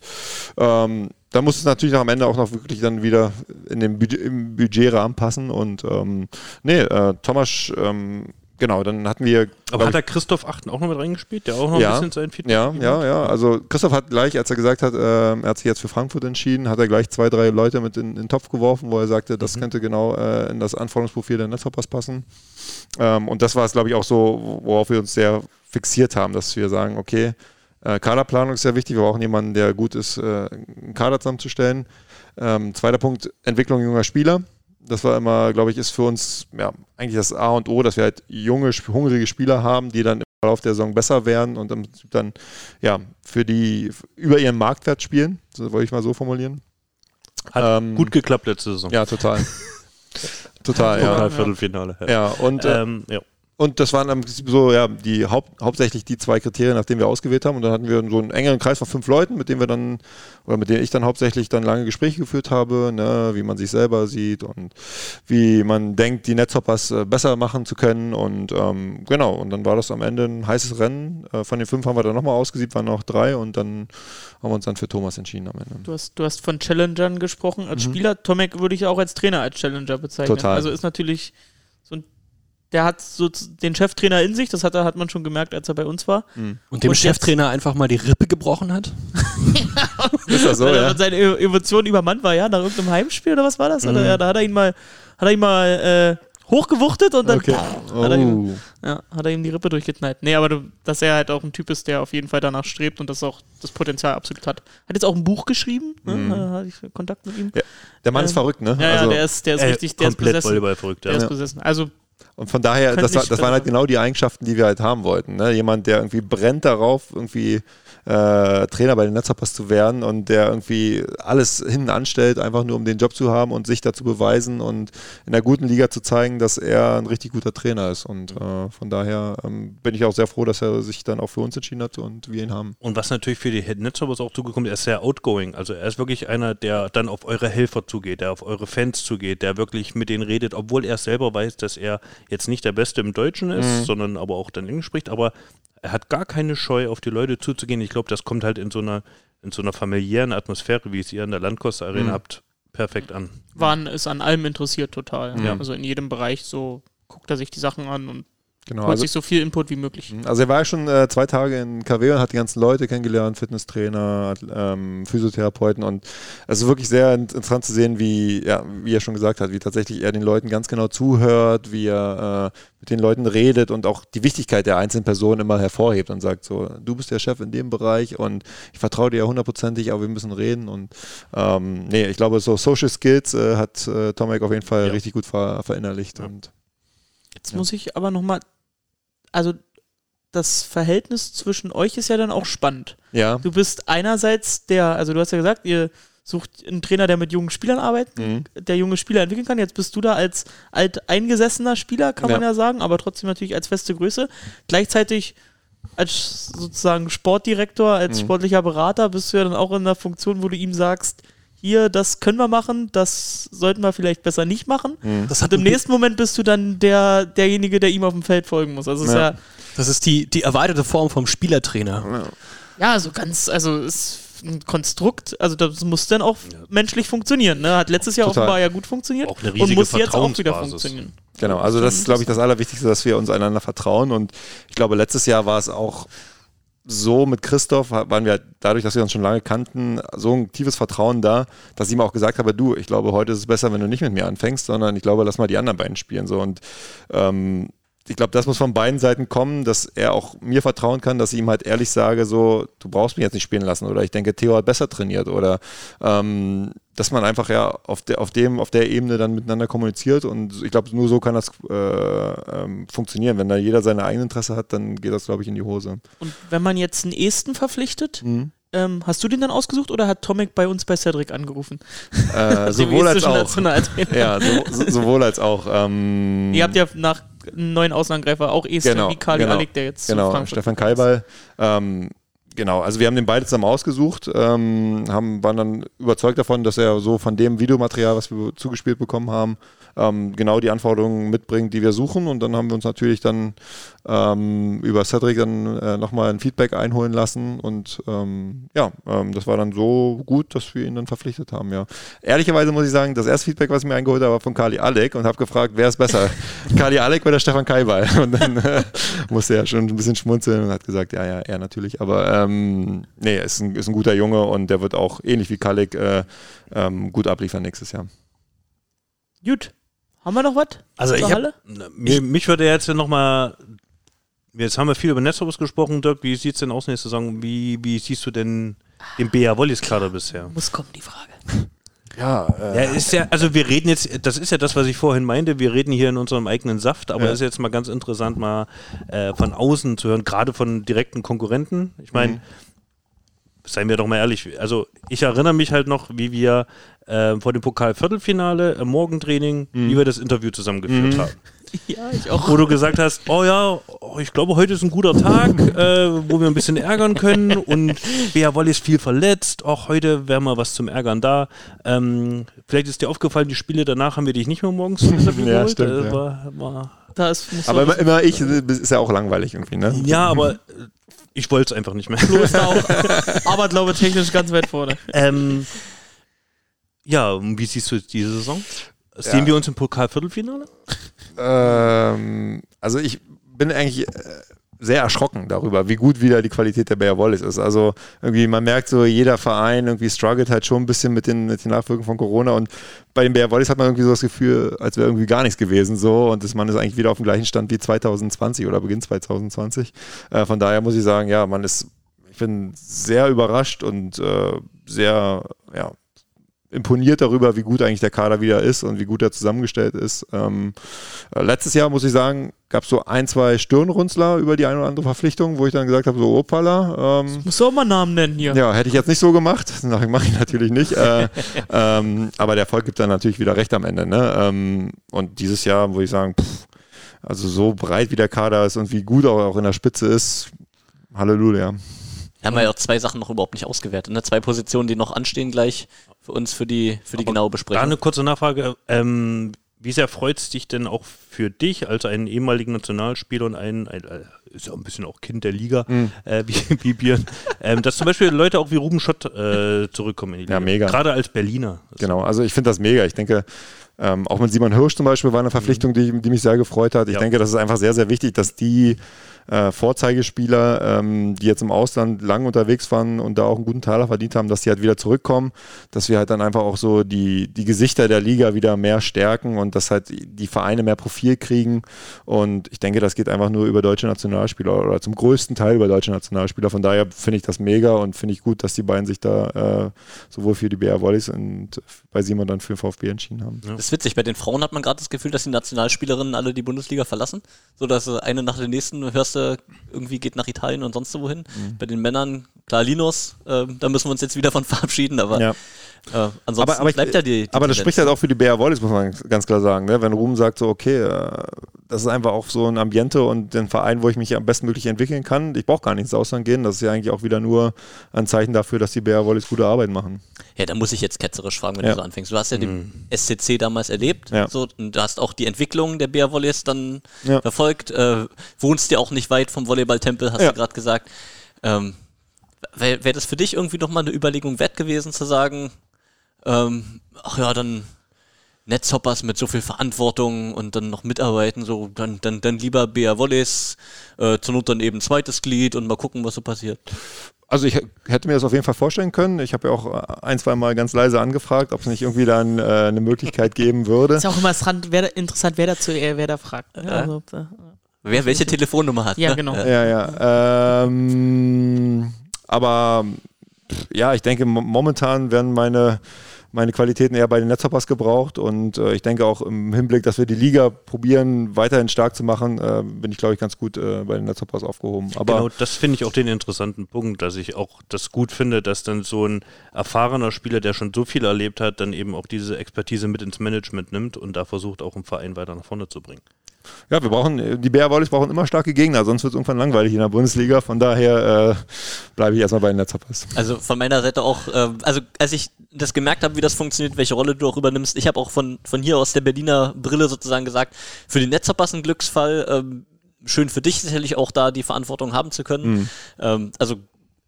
ähm, da muss es natürlich am Ende auch noch wirklich dann wieder in den Budget, im Budgetrahmen passen und ähm, nee, äh, Thomas, ähm, genau, dann hatten wir Aber hat da Christoph Achten auch noch mit reingespielt, der auch noch Ja. ein bisschen sein Feedback ja, ja, ja. Also Christoph hat gleich, als er gesagt hat, ähm, er hat sich jetzt für Frankfurt entschieden, hat er gleich zwei, drei Leute mit in, in den Topf geworfen, wo er sagte, das könnte genau äh, in das Anforderungsprofil der Netzverpass passen. Ähm, und das war es, glaube ich, auch so, worauf wir uns sehr fixiert haben, dass wir sagen, okay, äh, Kaderplanung ist sehr wichtig, wir brauchen jemanden, der gut ist, äh, einen Kader zusammenzustellen. Ähm, zweiter Punkt, Entwicklung junger Spieler. Das war immer, glaube ich, ist für uns ja, eigentlich das A und O, dass wir halt junge, hungrige Spieler haben, die dann im Verlauf der Saison besser werden und dann ja, für die über ihren Marktwert spielen. Das wollte ich mal so formulieren. Hat Ähm, gut geklappt letzte Saison. Ja, total. total, ja. Pokalviertelfinale. Ja. Ja, und äh, Ähm, ja. Und das waren so, ja, die Haupt, hauptsächlich die zwei Kriterien, nach denen wir ausgewählt haben. Und dann hatten wir so einen engeren Kreis von fünf Leuten, mit denen wir dann, oder mit denen ich dann hauptsächlich dann lange Gespräche geführt habe, ne, wie man sich selber sieht und wie man denkt, die Netzhoppers äh, besser machen zu können. Und ähm, genau, und dann war das am Ende ein heißes Rennen. Äh, von den fünf haben wir dann nochmal ausgesiebt, waren noch drei und dann haben wir uns dann für Thomas entschieden am Ende. Du hast, du hast von Challengern gesprochen. Als Spieler, Tomek würde ich auch als Trainer als Challenger bezeichnen. Total. Also ist natürlich der hat so den Cheftrainer in sich, das hat, er, hat man schon gemerkt, als er bei uns war. Und dem Und Cheftrainer einfach mal die Rippe gebrochen hat? Ist das so, Weil er ja? seinen E- Emotionen übermannt war, ja, nach irgendeinem Heimspiel oder was war das? Mhm. Oder, ja, da hat er ihn mal, hat er ihn mal äh, hochgewuchtet und dann Okay. hat, er ihm, Oh. ja, hat er ihm die Rippe durchgeknallt. Nee, aber du, dass er halt auch ein Typ ist, der auf jeden Fall danach strebt und das auch das Potenzial absolut hat. Hat jetzt auch ein Buch geschrieben, ne? Mhm. Da hatte ich Kontakt mit ihm. Ja, der Mann ist Ähm, verrückt, ne? Ja, ja, Also- der ist, der ist Äh, richtig, der ist besessen. Volleyball verrückt, Der ja. ist Ja. besessen. Also Und von daher, das, war, das waren halt genau die Eigenschaften, die wir halt haben wollten. Ne? Jemand, der irgendwie brennt darauf, irgendwie äh, Trainer bei den Netzhoppers zu werden und der irgendwie alles hinten anstellt, einfach nur um den Job zu haben und sich dazu beweisen und in der guten Liga zu zeigen, dass er ein richtig guter Trainer ist. Und äh, von daher ähm, bin ich auch sehr froh, dass er sich dann auch für uns entschieden hat und wir ihn haben. Und was natürlich für die Netzhoppers auch zugekommen ist, er ist sehr outgoing. Also er ist wirklich einer, der dann auf eure Helfer zugeht, der auf eure Fans zugeht, der wirklich mit denen redet, obwohl er selber weiß, dass er jetzt nicht der Beste im Deutschen ist, sondern aber auch dann Englisch spricht. Aber er hat gar keine Scheu, auf die Leute zuzugehen. Ich glaube, das kommt halt in so einer, in so einer familiären Atmosphäre, wie es ihr in der Landkoste Arena habt, perfekt an. waren ist an allem interessiert total. Ja. Also in jedem Bereich so guckt er sich die Sachen an und Genau. holt Also, sich so viel Input wie möglich. also er war ja schon äh, zwei Tage in KW und hat die ganzen Leute kennengelernt, Fitnesstrainer, ähm, Physiotherapeuten und es ist wirklich sehr in- interessant zu sehen, wie, ja, wie er schon gesagt hat, wie tatsächlich er den Leuten ganz genau zuhört, wie er äh, mit den Leuten redet und auch die Wichtigkeit der einzelnen Personen immer hervorhebt und sagt so, du bist der Chef in dem Bereich und ich vertraue dir ja hundertprozentig, aber wir müssen reden und ähm, nee, ich glaube so Social Skills äh, hat äh, Tomek auf jeden Fall Ja. richtig gut ver verinnerlicht Ja. und Jetzt muss ich aber nochmal, also das Verhältnis zwischen euch ist ja dann auch spannend. ja. Du bist einerseits der, also du hast ja gesagt, ihr sucht einen Trainer, der mit jungen Spielern arbeitet, Mhm. der junge Spieler entwickeln kann. Jetzt bist du da als alteingesessener Spieler, kann man Ja. ja sagen, aber trotzdem natürlich als feste Größe. Gleichzeitig als sozusagen Sportdirektor, als Mhm. sportlicher Berater bist du ja dann auch in einer Funktion, wo du ihm sagst, hier, das können wir machen, das sollten wir vielleicht besser nicht machen. Mhm. Das, Und im nächsten Moment bist du dann der, derjenige, der ihm auf dem Feld folgen muss. Also es ist Ja. ja, das ist die, die erweiterte Form vom Spielertrainer. ja, so ganz, also ist ein Konstrukt, also das muss dann auch menschlich funktionieren. Ne? Hat letztes Jahr Total. offenbar ja gut funktioniert Auch eine und muss jetzt auch wieder funktionieren. Genau, also das ist, glaube ich, das Allerwichtigste, dass wir uns einander vertrauen. Und ich glaube, letztes Jahr war es auch so mit Christoph, waren wir dadurch, dass wir uns schon lange kannten, so ein tiefes Vertrauen da, dass ich ihm auch gesagt habe, du, ich glaube, heute ist es besser, wenn du nicht mit mir anfängst, sondern ich glaube, lass mal die anderen beiden spielen. So und ähm, ich glaube, das muss von beiden Seiten kommen, dass er auch mir vertrauen kann, dass ich ihm halt ehrlich sage, so, du brauchst mich jetzt nicht spielen lassen oder ich denke, Theo hat besser trainiert oder ähm, dass man einfach ja auf, der, auf, dem, auf der Ebene dann miteinander kommuniziert und ich glaube, nur so kann das äh, ähm, funktionieren. Wenn da jeder seine eigene Interesse hat, dann geht das, glaube ich, in die Hose. Und wenn man jetzt einen Esten verpflichtet, Mhm. ähm, hast du den dann ausgesucht oder hat Tomek bei uns bei Cedric angerufen? Äh, sowohl als auch. Ja, so, so, sowohl als auch. Ähm, Ihr habt ja nach einem neuen Außenangreifer auch Esten Genau, wie Kali genau. Alik, der jetzt zu Genau, Frankfurt Stefan. Kalball. Ähm, genau, also wir haben den beide zusammen ausgesucht, ähm, haben, waren dann überzeugt davon, dass er so von dem Videomaterial, was wir zugespielt bekommen haben, ähm, genau die Anforderungen mitbringt, die wir suchen. Und dann haben wir uns natürlich dann ähm, über Cedric dann äh, nochmal ein Feedback einholen lassen. Und ähm, ja, ähm, das war dann so gut, dass wir ihn dann verpflichtet haben, ja. Ehrlicherweise muss ich sagen, das erste Feedback, was ich mir eingeholt habe, war von Kali Alek und habe gefragt, wer ist besser? Kali Alek oder Stefan Kaibal? Und dann äh, musste er schon ein bisschen schmunzeln und hat gesagt, ja, ja, er natürlich. Aber ähm, nee, ist ein, ist ein guter Junge und der wird auch ähnlich wie Kalik äh, ähm, gut abliefern nächstes Jahr. Gut. Haben wir noch was? Also ich hab- mich würde jetzt nochmal, jetzt haben wir viel über Netzhoppers gesprochen, Dirk, wie sieht es denn aus nächste Saison? Wie, wie siehst du denn den BA Wollis Kader bisher? Muss kommen, die Frage. Ja, Ja, ist ja, also wir reden jetzt, das ist ja das, was ich vorhin meinte, wir reden hier in unserem eigenen Saft, aber Ja. ist jetzt mal ganz interessant, mal äh, von außen zu hören, gerade von direkten Konkurrenten. Ich meine, seien wir doch mal ehrlich, also ich erinnere mich halt noch, wie wir äh, vor dem Pokal-Viertelfinale im Morgentraining, wie wir das Interview zusammengeführt haben. Ja, ich auch. wo du gesagt hast, oh ja, oh, ich glaube, heute ist ein guter Tag, äh, wo wir ein bisschen ärgern können und Bea Woll ist viel verletzt, auch heute wäre mal was zum Ärgern da. Ähm, vielleicht ist dir aufgefallen, die Spiele danach haben wir dich nicht mehr morgens Ja, geholt. stimmt, Äh, ja. war, war, Da ist, muss Aber immer, immer ich ist ja auch langweilig irgendwie, ne? ja, aber äh, ich wollte es einfach nicht mehr. Flo ist da auch, aber glaube technisch ganz weit vorne. ähm, ja, und wie siehst du jetzt diese Saison? Sehen Ja. wir uns im Pokal-Viertelfinale? Ähm, also ich bin eigentlich äh, sehr erschrocken darüber, wie gut wieder die Qualität der Bayer Wallis ist. Also irgendwie, man merkt so, jeder Verein irgendwie struggelt halt schon ein bisschen mit den, mit den Nachwirkungen von Corona und bei den Bayer Wallis hat man irgendwie so das Gefühl, als wäre irgendwie gar nichts gewesen so und das, man ist eigentlich wieder auf dem gleichen Stand wie 2020 oder Beginn 2020. Äh, von daher muss ich sagen, ja, man ist, ich bin sehr überrascht und äh, sehr, ja, imponiert darüber, wie gut eigentlich der Kader wieder ist und wie gut er zusammengestellt ist. Ähm, äh, letztes Jahr, muss ich sagen, gab es so ein, zwei Stirnrunzler über die eine oder andere Verpflichtung, wo ich dann gesagt habe, so Opala. Ähm, Muss auch mal Namen nennen hier. ja, hätte ich jetzt nicht so gemacht. Nachher mache ich natürlich nicht. Äh, ähm, aber der Erfolg gibt dann natürlich wieder recht am Ende. Ne? Ähm, und dieses Jahr, würde ich sagen, pff, also so breit wie der Kader ist und wie gut auch, auch in der Spitze ist, Halleluja. Wir haben ja auch zwei Sachen noch überhaupt nicht ausgewertet. Ne? Zwei Positionen, die noch anstehen gleich für uns für die, für die genaue Da Besprechung. eine kurze Nachfrage. Ähm, wie sehr freut es dich denn auch für dich als einen ehemaligen Nationalspieler und ein, ein äh, ist ja ein bisschen auch Kind der Liga, Mhm. äh, wie, wie Björn, ähm, dass zum Beispiel Leute auch wie Ruben Schott äh, zurückkommen in die Liga. Ja, mega. Gerade als Berliner. Genau, also ich finde das mega. Ich denke, ähm, auch mit Simon Hirsch zum Beispiel war eine Verpflichtung, die, die mich sehr gefreut hat. Ich Ja. denke, das ist einfach sehr, sehr wichtig, dass die äh, Vorzeigespieler, ähm, die jetzt im Ausland lang unterwegs waren und da auch einen guten Taler verdient haben, dass die halt wieder zurückkommen, dass wir halt dann einfach auch so die, die Gesichter der Liga wieder mehr stärken und dass halt die Vereine mehr Profil kriegen. Und ich denke, das geht einfach nur über deutsche Nationalspieler oder zum größten Teil über deutsche Nationalspieler. Von daher finde ich das mega und finde ich gut, dass die beiden sich da äh, sowohl für die BR Wallis und bei Simon dann für den VfB entschieden haben. Ja. Das ist witzig, bei den Frauen hat man gerade das Gefühl, dass die Nationalspielerinnen alle die Bundesliga verlassen. So dass äh, eine nach der nächsten hörst irgendwie geht nach Italien und sonst wohin. Mhm. Bei den Männern, klar, Linus, äh, da müssen wir uns jetzt wieder von verabschieden, aber Ja. äh, ansonsten Aber, aber, ich, bleibt ja die, die aber das Tendenz. spricht halt auch für die BR Wallis, muss man ganz klar sagen. Ne? Wenn Ruhm sagt, so, okay, äh, das ist einfach auch so ein Ambiente und ein Verein, wo ich mich am bestmöglich entwickeln kann. Ich brauche gar nicht ins Ausland gehen. Das ist ja eigentlich auch wieder nur ein Zeichen dafür, dass die BR Wallis gute Arbeit machen. Ja, da muss ich jetzt ketzerisch fragen, wenn Ja. du so anfängst. Du hast ja den SCC damals erlebt Ja. so, und du hast auch die Entwicklung der Bär Volleys dann Ja. verfolgt. Äh, wohnst ja auch nicht weit vom Volleyballtempel, hast Ja. du gerade gesagt. Ähm, Wäre wär das für dich irgendwie nochmal eine Überlegung wert gewesen, zu sagen, ähm, ach ja, dann Netzhoppers mit so viel Verantwortung und dann noch mitarbeiten, so dann, dann, dann lieber BR Volleys, äh, zur Not dann eben zweites Glied und mal gucken, was so passiert. Also ich hätte mir das auf jeden Fall vorstellen können. Ich habe ja auch äh, ein, zwei Mal ganz leise angefragt, ob es nicht irgendwie dann äh, eine Möglichkeit geben würde. Ist ja auch immer interessant, wer, da- interessant, wer dazu äh, wer da fragt. Ne? Also, äh, Wer welche Telefonnummer hat. Ja, ne? genau. Ja, ja. Ähm, aber ja, ich denke, mo- momentan werden meine, meine Qualitäten eher bei den Netzhoppers gebraucht und äh, ich denke auch im Hinblick, dass wir die Liga probieren, weiterhin stark zu machen, äh, bin ich, glaube ich, ganz gut äh, bei den Netzhoppers aufgehoben. Aber genau, das finde ich auch den interessanten Punkt, dass ich auch das gut finde, dass dann so ein erfahrener Spieler, der schon so viel erlebt hat, dann eben auch diese Expertise mit ins Management nimmt und da versucht, auch im Verein weiter nach vorne zu bringen. Ja, wir brauchen, die Bär Wallis brauchen immer starke Gegner, sonst wird es irgendwann langweilig in der Bundesliga. Von daher äh, bleibe ich erstmal bei den Netzhoppers. Also von meiner Seite auch, äh, also als ich das gemerkt habe, wie das funktioniert, welche Rolle du auch übernimmst, ich habe auch von, von hier aus der Berliner Brille sozusagen gesagt, für die Netzhoppers ein Glücksfall, ähm, schön für dich sicherlich auch da die Verantwortung haben zu können. Ähm, also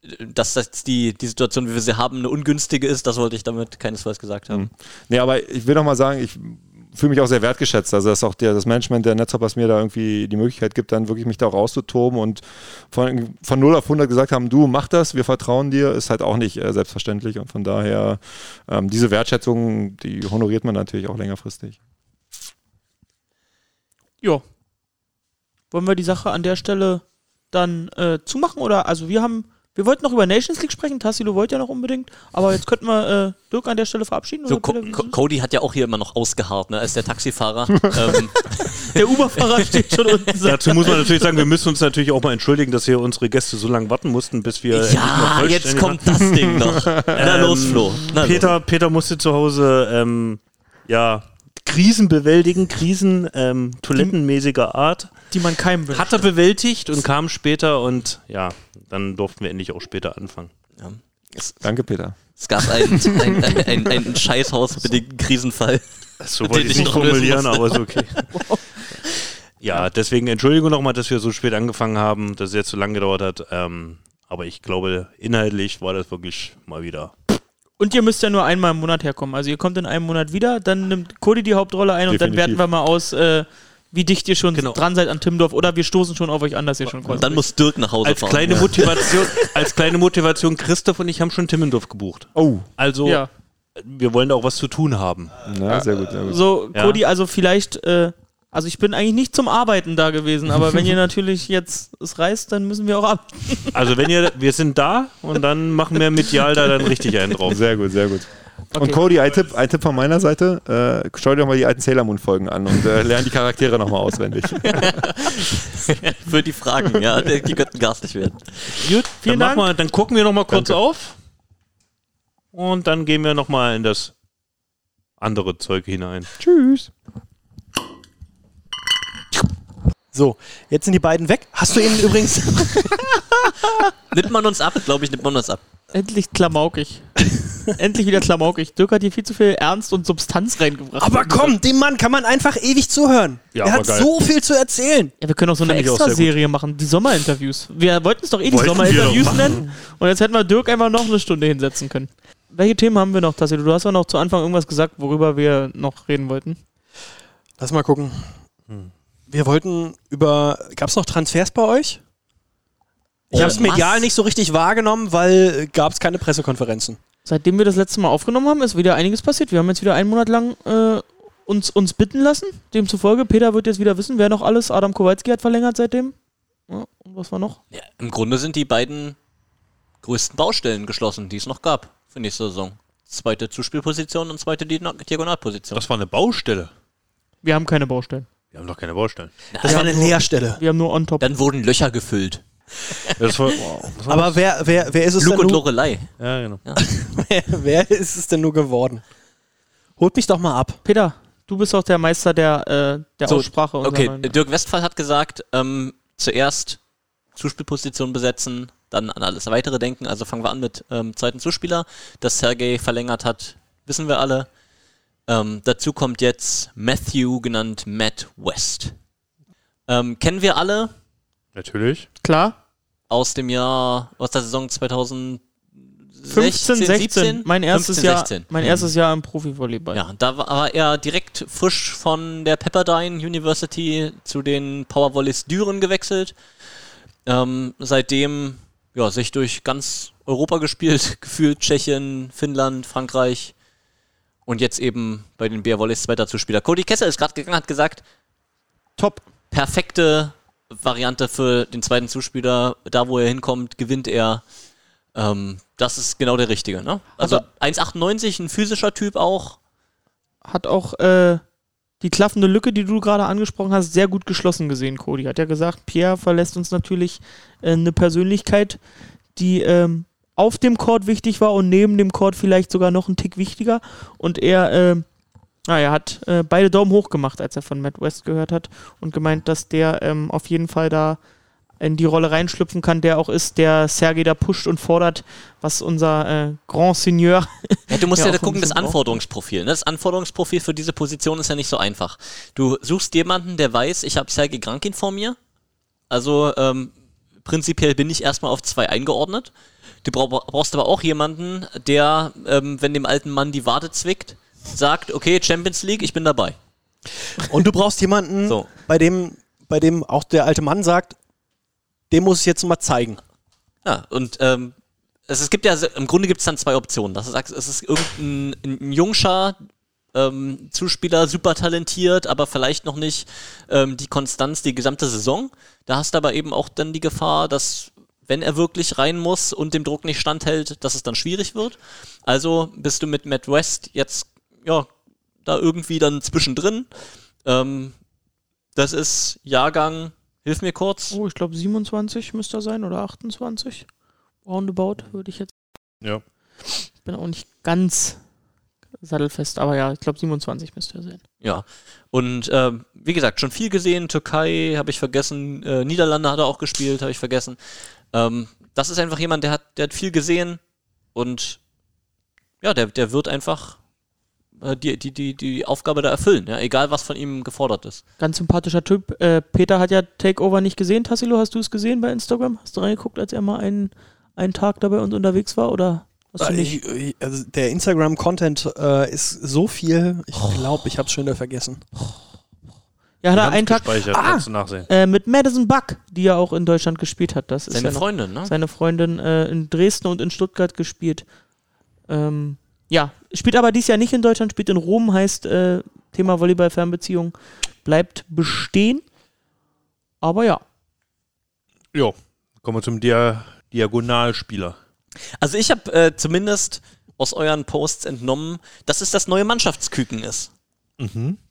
äh, dass das die, die Situation, wie wir sie haben, eine ungünstige ist, das wollte ich damit keinesfalls gesagt haben. Nee, aber ich will noch mal sagen, ich fühle mich auch sehr wertgeschätzt. Also, dass auch der, das Management der Netzhoppers mir da irgendwie die Möglichkeit gibt, dann wirklich mich da rauszutoben und von, von 0 auf 100 gesagt haben, du mach das, wir vertrauen dir, ist halt auch nicht äh, selbstverständlich. Und von daher, ähm, diese Wertschätzung, die honoriert man natürlich auch längerfristig. ja. Wollen wir die Sache an der Stelle dann äh, zumachen? Oder also wir haben, wir wollten noch über Nations League sprechen, Tassilo wollte ja noch unbedingt, aber jetzt könnten wir äh, Dirk an der Stelle verabschieden. So, Co? Cody hat ja auch hier immer noch ausgeharrt, ne, als der Taxifahrer. ähm, der Uberfahrer steht schon unten. Dazu muss man natürlich sagen, wir müssen uns natürlich auch mal entschuldigen, dass hier unsere Gäste so lange warten mussten, bis wir. ja, jetzt kommt das Ding noch. Na Ähm, los, Flo. Na los. Peter, Peter musste zu Hause, ähm, ja, Krisen bewältigen, Krisen ähm, toilettenmäßiger Art. Die man keinem wünscht. Hat er bewältigt und kam später und ja, dann durften wir endlich auch später anfangen. Ja. Es, Danke, Peter. es gab einen, einen, einen, einen, scheißhausbedingten Krisenfall. So wollte ich ich nicht formulieren, aber ist okay. Ja, deswegen Entschuldigung nochmal, dass wir so spät angefangen haben, dass es jetzt so lange gedauert hat. Ähm, aber ich glaube, inhaltlich war das wirklich mal wieder. Und ihr müsst ja nur einmal im Monat herkommen. Also ihr kommt in einem Monat wieder, dann nimmt Cody die Hauptrolle ein und dann Definitiv. werten wir mal aus, äh, wie dicht ihr schon Genau. dran seid an Timdorf oder wir stoßen schon auf euch an, dass ihr schon Und dann muss Dirk nach Hause Als fahren. kleine Motivation, als kleine Motivation, Christoph und ich haben schon Timmendorf gebucht. Oh, Also, Ja. wir wollen da auch was zu tun haben. na, sehr gut, sehr gut. So, Ja. Cody, also vielleicht, äh, also ich bin eigentlich nicht zum Arbeiten da gewesen, aber wenn ihr natürlich jetzt es reißt, dann müssen wir auch ab. Also, wenn ihr, wir sind da und dann machen wir medial da dann richtig einen drauf. Sehr gut, sehr gut. Okay. Und Cody, ein Tipp, ein Tipp von meiner Seite. Äh, schau dir doch mal die alten Sailor Moon Folgen an und äh, lern die Charaktere nochmal auswendig. Für die Fragen, ja, die könnten garstig werden. Gut, Vielen dann, machen Dank. Wir, dann gucken wir nochmal kurz Danke. auf. Und dann gehen wir nochmal in das andere Zeug hinein. Tschüss. So, jetzt sind die beiden weg. Hast du ihn übrigens. Nimmt man uns ab, glaube ich, nimmt man uns ab. Endlich klamaukig. Endlich wieder klamaukig. Dirk hat hier viel zu viel Ernst und Substanz reingebracht. Aber komm, dem Mann kann man einfach ewig zuhören. Ja, er aber hat geil. so viel zu erzählen. Ja, wir können auch so eine Finde ich auch sehr Extra-Serie machen, die Sommerinterviews. Wir wollten es doch eh die Wollten wir Sommerinterviews doch machen. nennen. Und jetzt hätten wir Dirk einfach noch eine Stunde hinsetzen können. Welche Themen haben wir noch, Tassilo? Du hast ja noch zu Anfang irgendwas gesagt, worüber wir noch reden wollten. Lass mal gucken. Wir wollten über. Gab es noch Transfers bei euch? Ich Oh, habe es medial nicht so richtig wahrgenommen, weil gab es keine Pressekonferenzen. Seitdem wir das letzte Mal aufgenommen haben, ist wieder einiges passiert. Wir haben jetzt wieder einen Monat lang äh, uns, uns bitten lassen. Demzufolge, Peter wird jetzt wieder wissen, wer noch alles. Adam Kowalski hat verlängert seitdem. Ja, und was war noch? Ja, Im Grunde sind die beiden größten Baustellen geschlossen, die es noch gab für nächste Saison. Zweite Zuspielposition und zweite Diagon- Diagonalposition. Das war eine Baustelle. Wir haben keine Baustellen. Wir haben doch keine Baustellen. Das war eine Leerstelle. Wir haben nur on top. Dann wurden Löcher gefüllt. Das war, Aber wer, wer, wer ist es Luke denn und nur, Lorelei. ja, genau. wer, wer ist es denn nur geworden? Holt mich doch mal ab. Peter, du bist auch der Meister der, äh, der So, Aussprache. Okay, neuen- Dirk Westphal hat gesagt, ähm, zuerst Zuspielposition besetzen, dann an alles weitere denken. Also fangen wir an mit ähm, zweiten Zuspieler. Dass Sergei verlängert hat, wissen wir alle. Ähm, dazu kommt jetzt Matthew, genannt Matt West. Ähm, kennen wir alle Natürlich. Klar, aus dem Jahr, aus der Saison 2015, 15, 16. 17? Mein erstes 15, Jahr, 16. mein erstes Jahr im Profivolleyball. Ja, da war war er direkt frisch von der Pepperdine University zu den Powervolleys Düren gewechselt. Ähm, seitdem ja, sich durch ganz Europa gespielt, gefühlt Tschechien, Finnland, Frankreich und jetzt eben bei den BR Volleys zweiter Zuspieler. Cody Kessel ist gerade gegangen, hat gesagt, Top. perfekte Variante für den zweiten Zuspieler. Da, wo er hinkommt, gewinnt er. Ähm, das ist genau der Richtige. Ne? Also 1,98, ein physischer Typ auch. Hat auch äh, die klaffende Lücke, die du gerade angesprochen hast, sehr gut geschlossen gesehen, Cody. Hat ja gesagt, Pierre verlässt uns natürlich äh, eine Persönlichkeit, die ähm, auf dem Court wichtig war und neben dem Court vielleicht sogar noch einen Tick wichtiger. Und er, äh, na, er hat äh, beide Daumen hoch gemacht, als er von Matt West gehört hat und gemeint, dass der ähm, auf jeden Fall da in die Rolle reinschlüpfen kann, der auch ist, der Sergei da pusht und fordert, was unser äh, Grand Seigneur Ja, du musst Ja, ja, auch gucken, ein das. Anforderungsprofil. Ne? Das Anforderungsprofil für diese Position ist ja nicht so einfach. Du suchst jemanden, der weiß, ich habe Sergei Grankin vor mir. Also ähm, prinzipiell bin ich erstmal auf zwei eingeordnet. Du brauch, brauchst aber auch jemanden, der, ähm, wenn dem alten Mann die Wade zwickt, sagt, okay, Champions League, ich bin dabei. Und du brauchst jemanden, So. bei, dem, bei dem auch der alte Mann sagt, dem muss ich jetzt mal zeigen. Ja, und ähm, es, es gibt ja, im Grunde gibt es dann zwei Optionen. Das ist, es ist irgendein ein Jungscher, ähm, Zuspieler, super talentiert, aber vielleicht noch nicht ähm, die Konstanz die gesamte Saison. Da hast du aber eben auch dann die Gefahr, dass wenn er wirklich rein muss und dem Druck nicht standhält, dass es dann schwierig wird. Also bist du mit Matt West jetzt, ja, da irgendwie dann zwischendrin. Ähm, das ist Jahrgang, hilf mir kurz. Oh, ich glaube 27 müsste er sein oder 28. Roundabout würde ich jetzt. Ja. Ich bin auch nicht ganz sattelfest, aber ja, ich glaube 27 müsste er sein. Ja. Und ähm, wie gesagt, schon viel gesehen. Türkei habe ich vergessen. Äh, Niederlande hat er auch gespielt, habe ich vergessen. Ähm, das ist einfach jemand, der hat, der hat viel gesehen und ja, der, der wird einfach äh, die, die, die, die Aufgabe da erfüllen, ja, egal was von ihm gefordert ist. Ganz sympathischer Typ. Äh, Peter hat ja Takeover nicht gesehen. Tassilo, hast du es gesehen bei Instagram? Hast du reingeguckt, als er mal einen, einen Tag da bei uns unterwegs war? Oder hast du nicht? Ich, ich, also der Instagram-Content äh, ist so viel, ich glaube, ich habe es schon wieder vergessen. Ja, hat er einen Tag Ah! kannst du nachsehen. äh, mit Madison Buck, die ja auch in Deutschland gespielt hat. Das ist Seine ja noch Freundin, ne? seine Freundin äh, in Dresden und in Stuttgart gespielt. Ähm, ja, spielt aber dies Jahr nicht in Deutschland, spielt in Rom, heißt äh, Thema Volleyball-Fernbeziehung bleibt bestehen. Aber ja, Jo, kommen wir zum Dia Diagonalspieler. Also ich habe äh, zumindest aus euren Posts entnommen, dass es das neue Mannschaftsküken ist.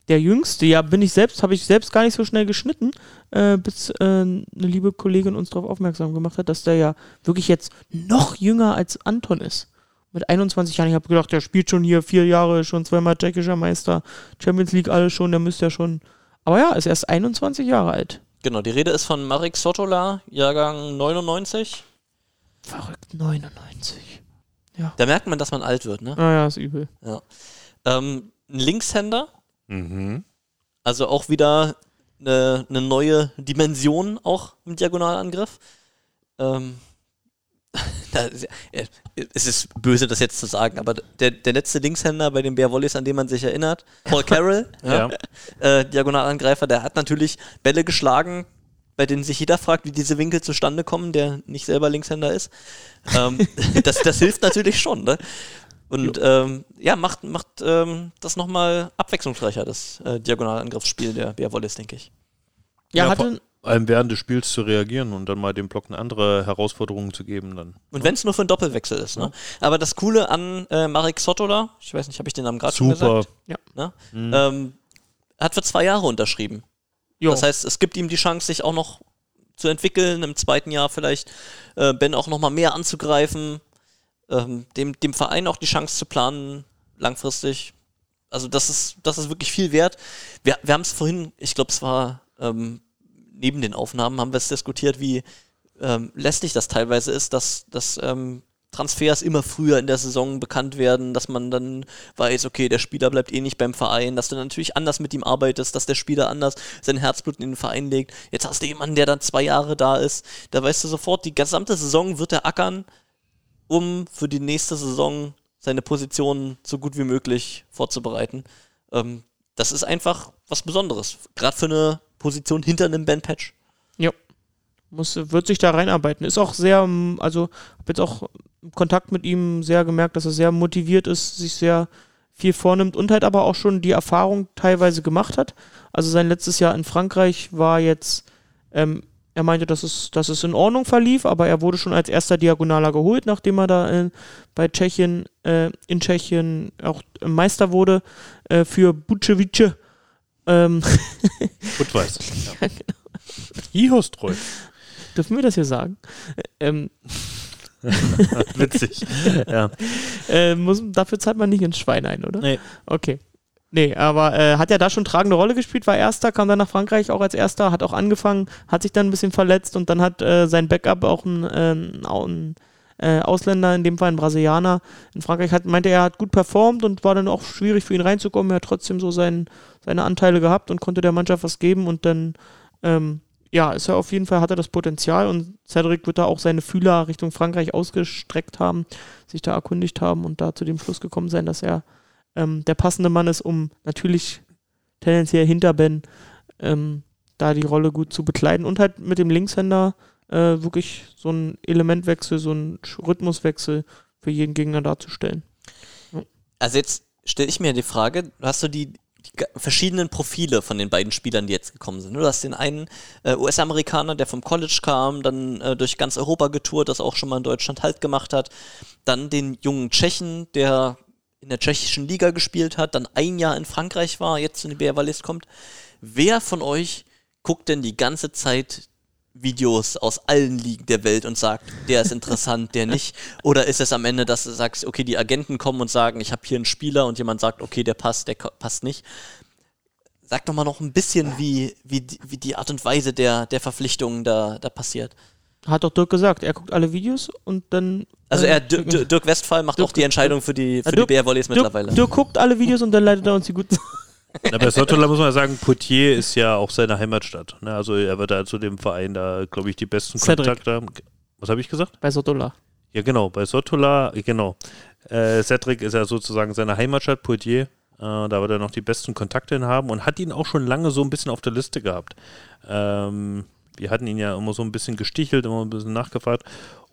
Der Jüngste, ja, bin ich selbst, habe ich selbst gar nicht so schnell geschnitten, äh, bis äh, eine liebe Kollegin uns darauf aufmerksam gemacht hat, dass der ja wirklich jetzt noch jünger als Anton ist. Mit 21 Jahren, ich habe gedacht, der spielt schon hier vier Jahre, schon zweimal tschechischer Meister, Champions League alles schon, der müsste ja schon. Aber ja, ist erst 21 Jahre alt. Genau, die Rede ist von Marek Sotola, Jahrgang 99. Verrückt, 99. Da merkt man, dass man alt wird, ne? Naja, ist übel. Ähm, ein Linkshänder, Mhm. also auch wieder eine, eine neue Dimension auch im Diagonalangriff. Ähm, äh, es ist böse, das jetzt zu sagen, aber der, der letzte Linkshänder bei den Bear Volleys, an den man sich erinnert, Paul Carroll, ja, äh, Diagonalangreifer, der hat natürlich Bälle geschlagen, bei denen sich jeder fragt, wie diese Winkel zustande kommen, der nicht selber Linkshänder ist. Ähm, das, das hilft natürlich schon, ne? Und ähm, ja, macht, macht ähm, das nochmal abwechslungsreicher, das äh, Diagonalangriffsspiel der Bear Volleys, denke ich. Ja, Ja, hatte, allem während des Spiels zu reagieren und dann mal dem Block eine andere Herausforderung zu geben. Dann. Und wenn es nur für einen Doppelwechsel ist, ne? Aber das Coole an äh, Marek Sotola, ich weiß nicht, habe ich den Namen gerade schon Super. gesagt? Ne? Ähm, hat für zwei Jahre unterschrieben. jo, Das heißt, es gibt ihm die Chance, sich auch noch zu entwickeln, im zweiten Jahr vielleicht äh, Ben auch noch mal mehr anzugreifen, ähm, dem, dem Verein auch die Chance zu planen, langfristig. Also das ist, das ist wirklich viel wert. Wir, wir haben es vorhin, ich glaube, es war ähm, neben den Aufnahmen, haben wir es diskutiert, wie ähm, lästig das teilweise ist, dass, dass ähm, Transfers immer früher in der Saison bekannt werden, dass man dann weiß, okay, der Spieler bleibt eh nicht beim Verein, dass du natürlich anders mit ihm arbeitest, dass der Spieler anders sein Herzblut in den Verein legt. Jetzt hast du jemanden, der dann zwei Jahre da ist, da weißt du sofort, die gesamte Saison wird er ackern, um für die nächste Saison seine Position so gut wie möglich vorzubereiten. Ähm, das ist einfach was Besonderes, gerade für eine Position hinter einem Bandpatch. muss, wird sich da reinarbeiten. Ist auch sehr, ähm, also habe jetzt auch im Kontakt mit ihm sehr gemerkt, dass er sehr motiviert ist, sich sehr viel vornimmt und halt aber auch schon die Erfahrung teilweise gemacht hat. Also sein letztes Jahr in Frankreich war jetzt, ähm, er meinte, dass es, dass es in Ordnung verlief, aber er wurde schon als erster Diagonaler geholt, nachdem er da äh, bei Tschechien, äh, in Tschechien auch Meister wurde äh, für Bucevice. Ähm, Budweiser. Ja. Ihostreu. dürfen wir das hier sagen? Ähm, Witzig. ja. Äh, muss, dafür zahlt man nicht ins Schwein ein, oder? Nee. Okay. Nee, aber äh, hat ja da schon tragende Rolle gespielt, war Erster, kam dann nach Frankreich auch als Erster, hat auch angefangen, hat sich dann ein bisschen verletzt und dann hat äh, sein Backup auch ein, äh, ein äh, Ausländer, in dem Fall ein Brasilianer, in Frankreich hat, meinte er, hat gut performt und war dann auch schwierig für ihn reinzukommen. Er hat trotzdem so sein, seine Anteile gehabt und konnte der Mannschaft was geben und dann, ähm, ja, ist er auf jeden Fall, hat er das Potenzial und Cedric wird da auch seine Fühler Richtung Frankreich ausgestreckt haben, sich da erkundigt haben und da zu dem Schluss gekommen sein, dass er ähm, der passende Mann ist, um natürlich tendenziell hinter Ben ähm, da die Rolle gut zu bekleiden und halt mit dem Linkshänder äh, wirklich so einen Elementwechsel, so einen Rhythmuswechsel für jeden Gegner darzustellen. Also jetzt stelle ich mir die Frage, hast du die, die verschiedenen Profile von den beiden Spielern, die jetzt gekommen sind? Du hast den einen äh, US-Amerikaner, der vom College kam, dann äh, durch ganz Europa getourt, das auch schon mal in Deutschland Halt gemacht hat. Dann den jungen Tschechen, der in der tschechischen Liga gespielt hat, dann ein Jahr in Frankreich war, jetzt in die BR Wallis kommt. Wer von euch guckt denn die ganze Zeit Videos aus allen Ligen der Welt und sagt, der ist interessant, der nicht? Oder ist es am Ende, dass du sagst, okay, die Agenten kommen und sagen, ich habe hier einen Spieler und jemand sagt, okay, der passt, der passt nicht? sag doch mal noch ein bisschen, wie, wie, die- wie die Art und Weise der, der Verpflichtungen da, da passiert. Hat doch Dirk gesagt, er guckt alle Videos und dann. Also er, Dirk, Dirk Westphal macht Dirk- auch die Entscheidung für die, für die Dirk- BR Volleys mittlerweile. Dirk, Dirk guckt alle Videos und dann leitet er uns die guten. Na, bei Sottola muss man sagen, Poitiers ist ja auch seine Heimatstadt. Ne? Also er wird da zu dem Verein da, glaube ich, die besten Cedric. Kontakte haben. Was habe ich gesagt? Bei Sotola. Ja, genau, bei Sottola, genau. Äh, Cedric ist ja sozusagen seine Heimatstadt, Poitiers. Äh, da wird er noch die besten Kontakte hin haben und hat ihn auch schon lange so ein bisschen auf der Liste gehabt. Ähm, wir hatten ihn ja immer so ein bisschen gestichelt, immer ein bisschen nachgefragt.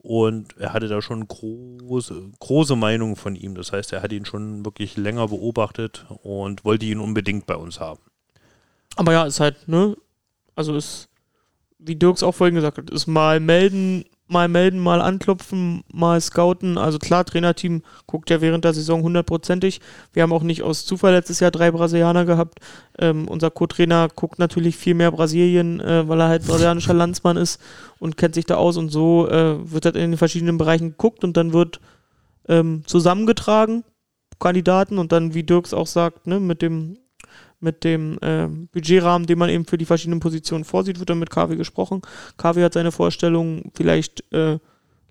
Und er hatte da schon große, große Meinungen von ihm. Das heißt, er hat ihn schon wirklich länger beobachtet und wollte ihn unbedingt bei uns haben. Aber ja, ist halt, ne? Also ist, wie Dirks auch vorhin gesagt hat, ist mal melden, mal melden, mal anklopfen, mal scouten. Also klar, Trainerteam guckt ja während der Saison hundertprozentig. Wir haben auch nicht aus Zufall letztes Jahr drei Brasilianer gehabt. Ähm, unser Co-Trainer guckt natürlich viel mehr Brasilien, äh, weil er halt brasilianischer Landsmann ist und kennt sich da aus und so äh, wird halt in den verschiedenen Bereichen geguckt und dann wird ähm, zusammengetragen, Kandidaten und dann, wie Dirks auch sagt, ne, mit dem mit dem ähm, Budgetrahmen, den man eben für die verschiedenen Positionen vorsieht, wird dann mit KW gesprochen. KW hat seine Vorstellung, vielleicht äh,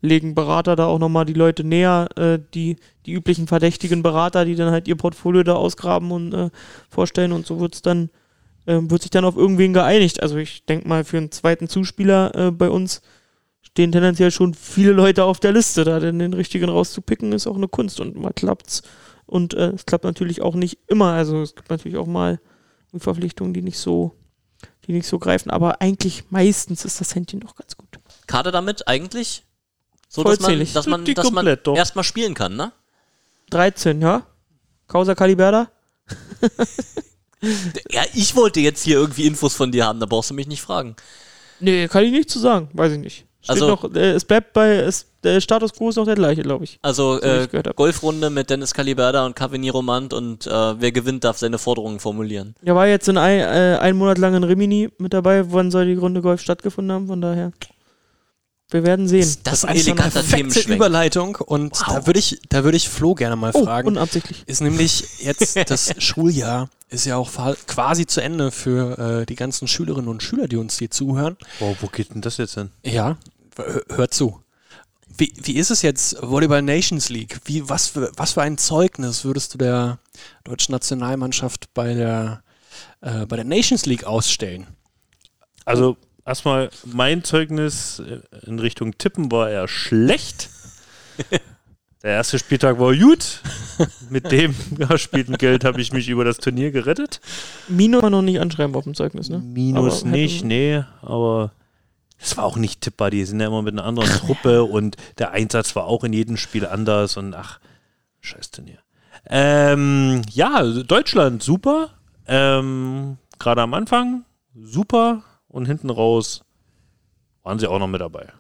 legen Berater da auch nochmal die Leute näher, äh, die, die üblichen verdächtigen Berater, die dann halt ihr Portfolio da ausgraben und äh, vorstellen und so wird's dann, äh, wird sich dann auf irgendwen geeinigt. Also ich denke mal, für einen zweiten Zuspieler äh, bei uns stehen tendenziell schon viele Leute auf der Liste. Da denn den richtigen rauszupicken, ist auch eine Kunst und mal klappt's. Und äh, es klappt natürlich auch nicht immer. Also es gibt natürlich auch mal Verpflichtungen, die nicht so, die nicht so greifen. Aber eigentlich meistens ist das Händchen doch ganz gut. Kader damit eigentlich? So, dass man, Vollzählig. dass man, Die dass man komplett doch. erstmal spielen kann, ne? 13, ja? Causa Caliberda? Ja, ich wollte jetzt hier irgendwie Infos von dir haben, da brauchst du mich nicht fragen. Nee, kann ich nicht zu sagen. Weiß ich nicht. Steht Also- noch, äh, es bleibt bei, es, der Status quo ist noch der gleiche, glaube ich. Also So äh, ich. Golfrunde mit Dennis Caliberda und Kavini Romand und äh, wer gewinnt, darf seine Forderungen formulieren. Der war jetzt in ein, äh, einen Monat lang in Rimini mit dabei. Wann soll die Runde Golf stattgefunden haben? Von daher. Wir werden sehen. Das, Das ist ein eine eleganter perfekte Themenschwenk. Überleitung und da würde ich, da würde ich Flo gerne mal Oh, fragen. unabsichtlich. Ist nämlich jetzt das Schuljahr ist ja auch quasi zu Ende für äh, die ganzen Schülerinnen und Schüler, die uns hier zuhören. Wow, wo geht denn das jetzt hin? Ja, hör, hört zu. Wie, wie ist es jetzt Volleyball Nations League? Wie, was, für, was für ein Zeugnis würdest du der deutschen Nationalmannschaft bei der, äh, bei der Nations League ausstellen? Also erstmal mein Zeugnis in Richtung Tippen war eher schlecht. Der erste Spieltag war gut. Mit dem gespielten Geld habe ich mich über das Turnier gerettet. Minus kann man noch nicht anschreiben auf dem Zeugnis, ne? Minus Aber nicht, nee, aber es war auch nicht tippbar. Die sind ja immer mit einer anderen Truppe und der Einsatz war auch in jedem Spiel anders und ach, scheiß Turnier. Ähm, ja, Deutschland, super. Ähm, Gerade am Anfang, super. Und hinten raus waren sie auch noch mit dabei.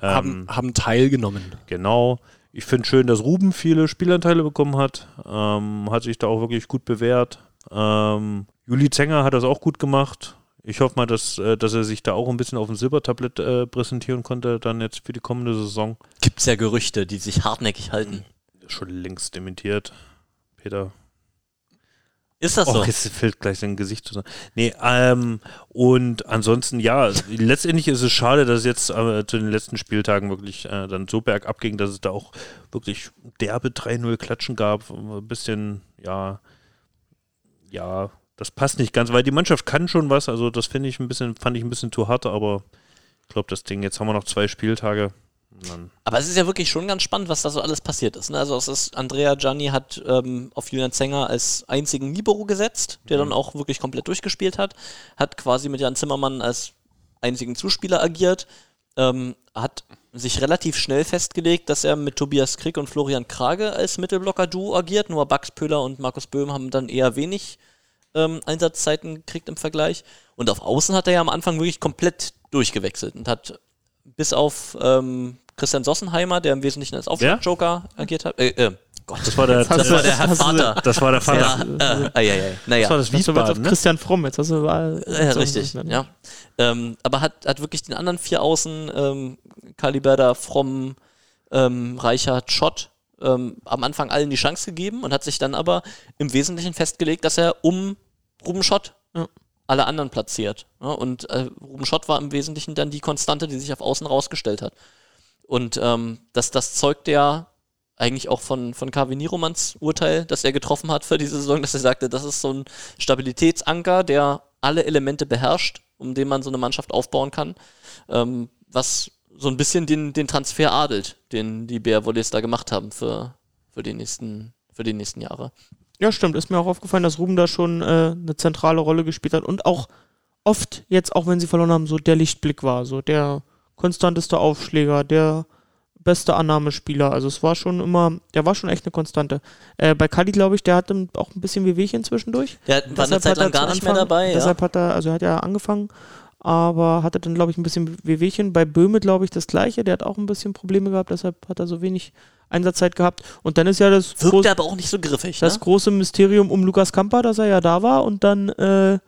Ähm, haben, haben teilgenommen. Genau. Ich finde schön, dass Ruben viele Spielanteile bekommen hat. Ähm, hat sich da auch wirklich gut bewährt. Ähm, Juli Zenger hat das auch gut gemacht. Ich hoffe mal, dass, äh, dass er sich da auch ein bisschen auf dem Silbertablett äh, präsentieren konnte, dann jetzt für die kommende Saison. Gibt's ja Gerüchte, die sich hartnäckig halten. Schon längst dementiert. Peter. Ist das so? Oh, jetzt fällt gleich sein Gesicht zusammen. Nee, ähm, und ansonsten, ja, letztendlich ist es schade, dass es jetzt äh, zu den letzten Spieltagen wirklich äh, dann so bergab ging, dass es da auch wirklich derbe 3-0 Klatschen gab. Ein bisschen, ja, ja, das passt nicht ganz, weil die Mannschaft kann schon was, also das finde ich ein bisschen, fand ich ein bisschen zu hart, aber ich glaube, das Ding, jetzt haben wir noch zwei Spieltage. Dann Aber es ist ja wirklich schon ganz spannend, was da so alles passiert ist. Ne? Also es ist, Andrea Gianni hat ähm, auf Julian Zenger als einzigen Libero gesetzt, der dann auch wirklich komplett durchgespielt hat, hat quasi mit Jan Zimmermann als einzigen Zuspieler agiert, ähm, hat sich relativ schnell festgelegt, dass er mit Tobias Krieg und Florian Krage als Mittelblocker-Duo agiert, nur Max Pöhler und Markus Böhm haben dann eher wenig ähm, Einsatzzeiten gekriegt im Vergleich. Und auf Außen hat er ja am Anfang wirklich komplett durchgewechselt und hat bis auf ähm, Christian Sossenheimer, der im Wesentlichen als Aufschlagjoker agiert hat. Äh, äh, Gott, das war der, das war der Herr Vater. das war der Vater. Ja, äh, äh, äh, äh, naja. Das war das Wiesbaden, ne? Christian Fromm, jetzt hast du äh, Ja, so- richtig, so- ja. Ähm, aber hat, hat wirklich den anderen vier Außen, ähm, Kaliberda, Fromm, ähm, Reichert, Schott, ähm, am Anfang allen die Chance gegeben und hat sich dann aber im Wesentlichen festgelegt, dass er um Ruben Schott Ja. alle anderen platziert. Ja, und äh, Ruben Schott war im Wesentlichen dann die Konstante, die sich auf Außen rausgestellt hat. Und ähm, das, das zeugt ja eigentlich auch von, von Kavi Nieromans Urteil, das er getroffen hat für diese Saison, dass er sagte, das ist so ein Stabilitätsanker, der alle Elemente beherrscht, um den man so eine Mannschaft aufbauen kann, ähm, was so ein bisschen den, den Transfer adelt, den die Bär Volleys da gemacht haben für, für, die nächsten, für die nächsten Jahre. Ja, stimmt. Ist mir auch aufgefallen, dass Ruben da schon äh, eine zentrale Rolle gespielt hat und auch oft, jetzt auch wenn sie verloren haben, so der Lichtblick war. So der konstanteste Aufschläger, der beste Annahmespieler. Also es war schon immer, der war schon echt eine Konstante. Äh, bei Kali, glaube ich, der hatte auch ein bisschen Wehwehchen zwischendurch. Der war eine Zeit hat lang gar nicht mehr dabei. Ja. Deshalb hat er, also er hat ja angefangen, aber hatte dann, glaube ich, ein bisschen Wehwehchen. Bei Böhme, glaube ich, das gleiche. Der hat auch ein bisschen Probleme gehabt, deshalb hat er so wenig Einsatzzeit gehabt. Und dann ist ja das, Wirkt groß- aber auch nicht so griffig. das ne? große Mysterium um Lukas Kamper, dass er ja da war und dann, äh,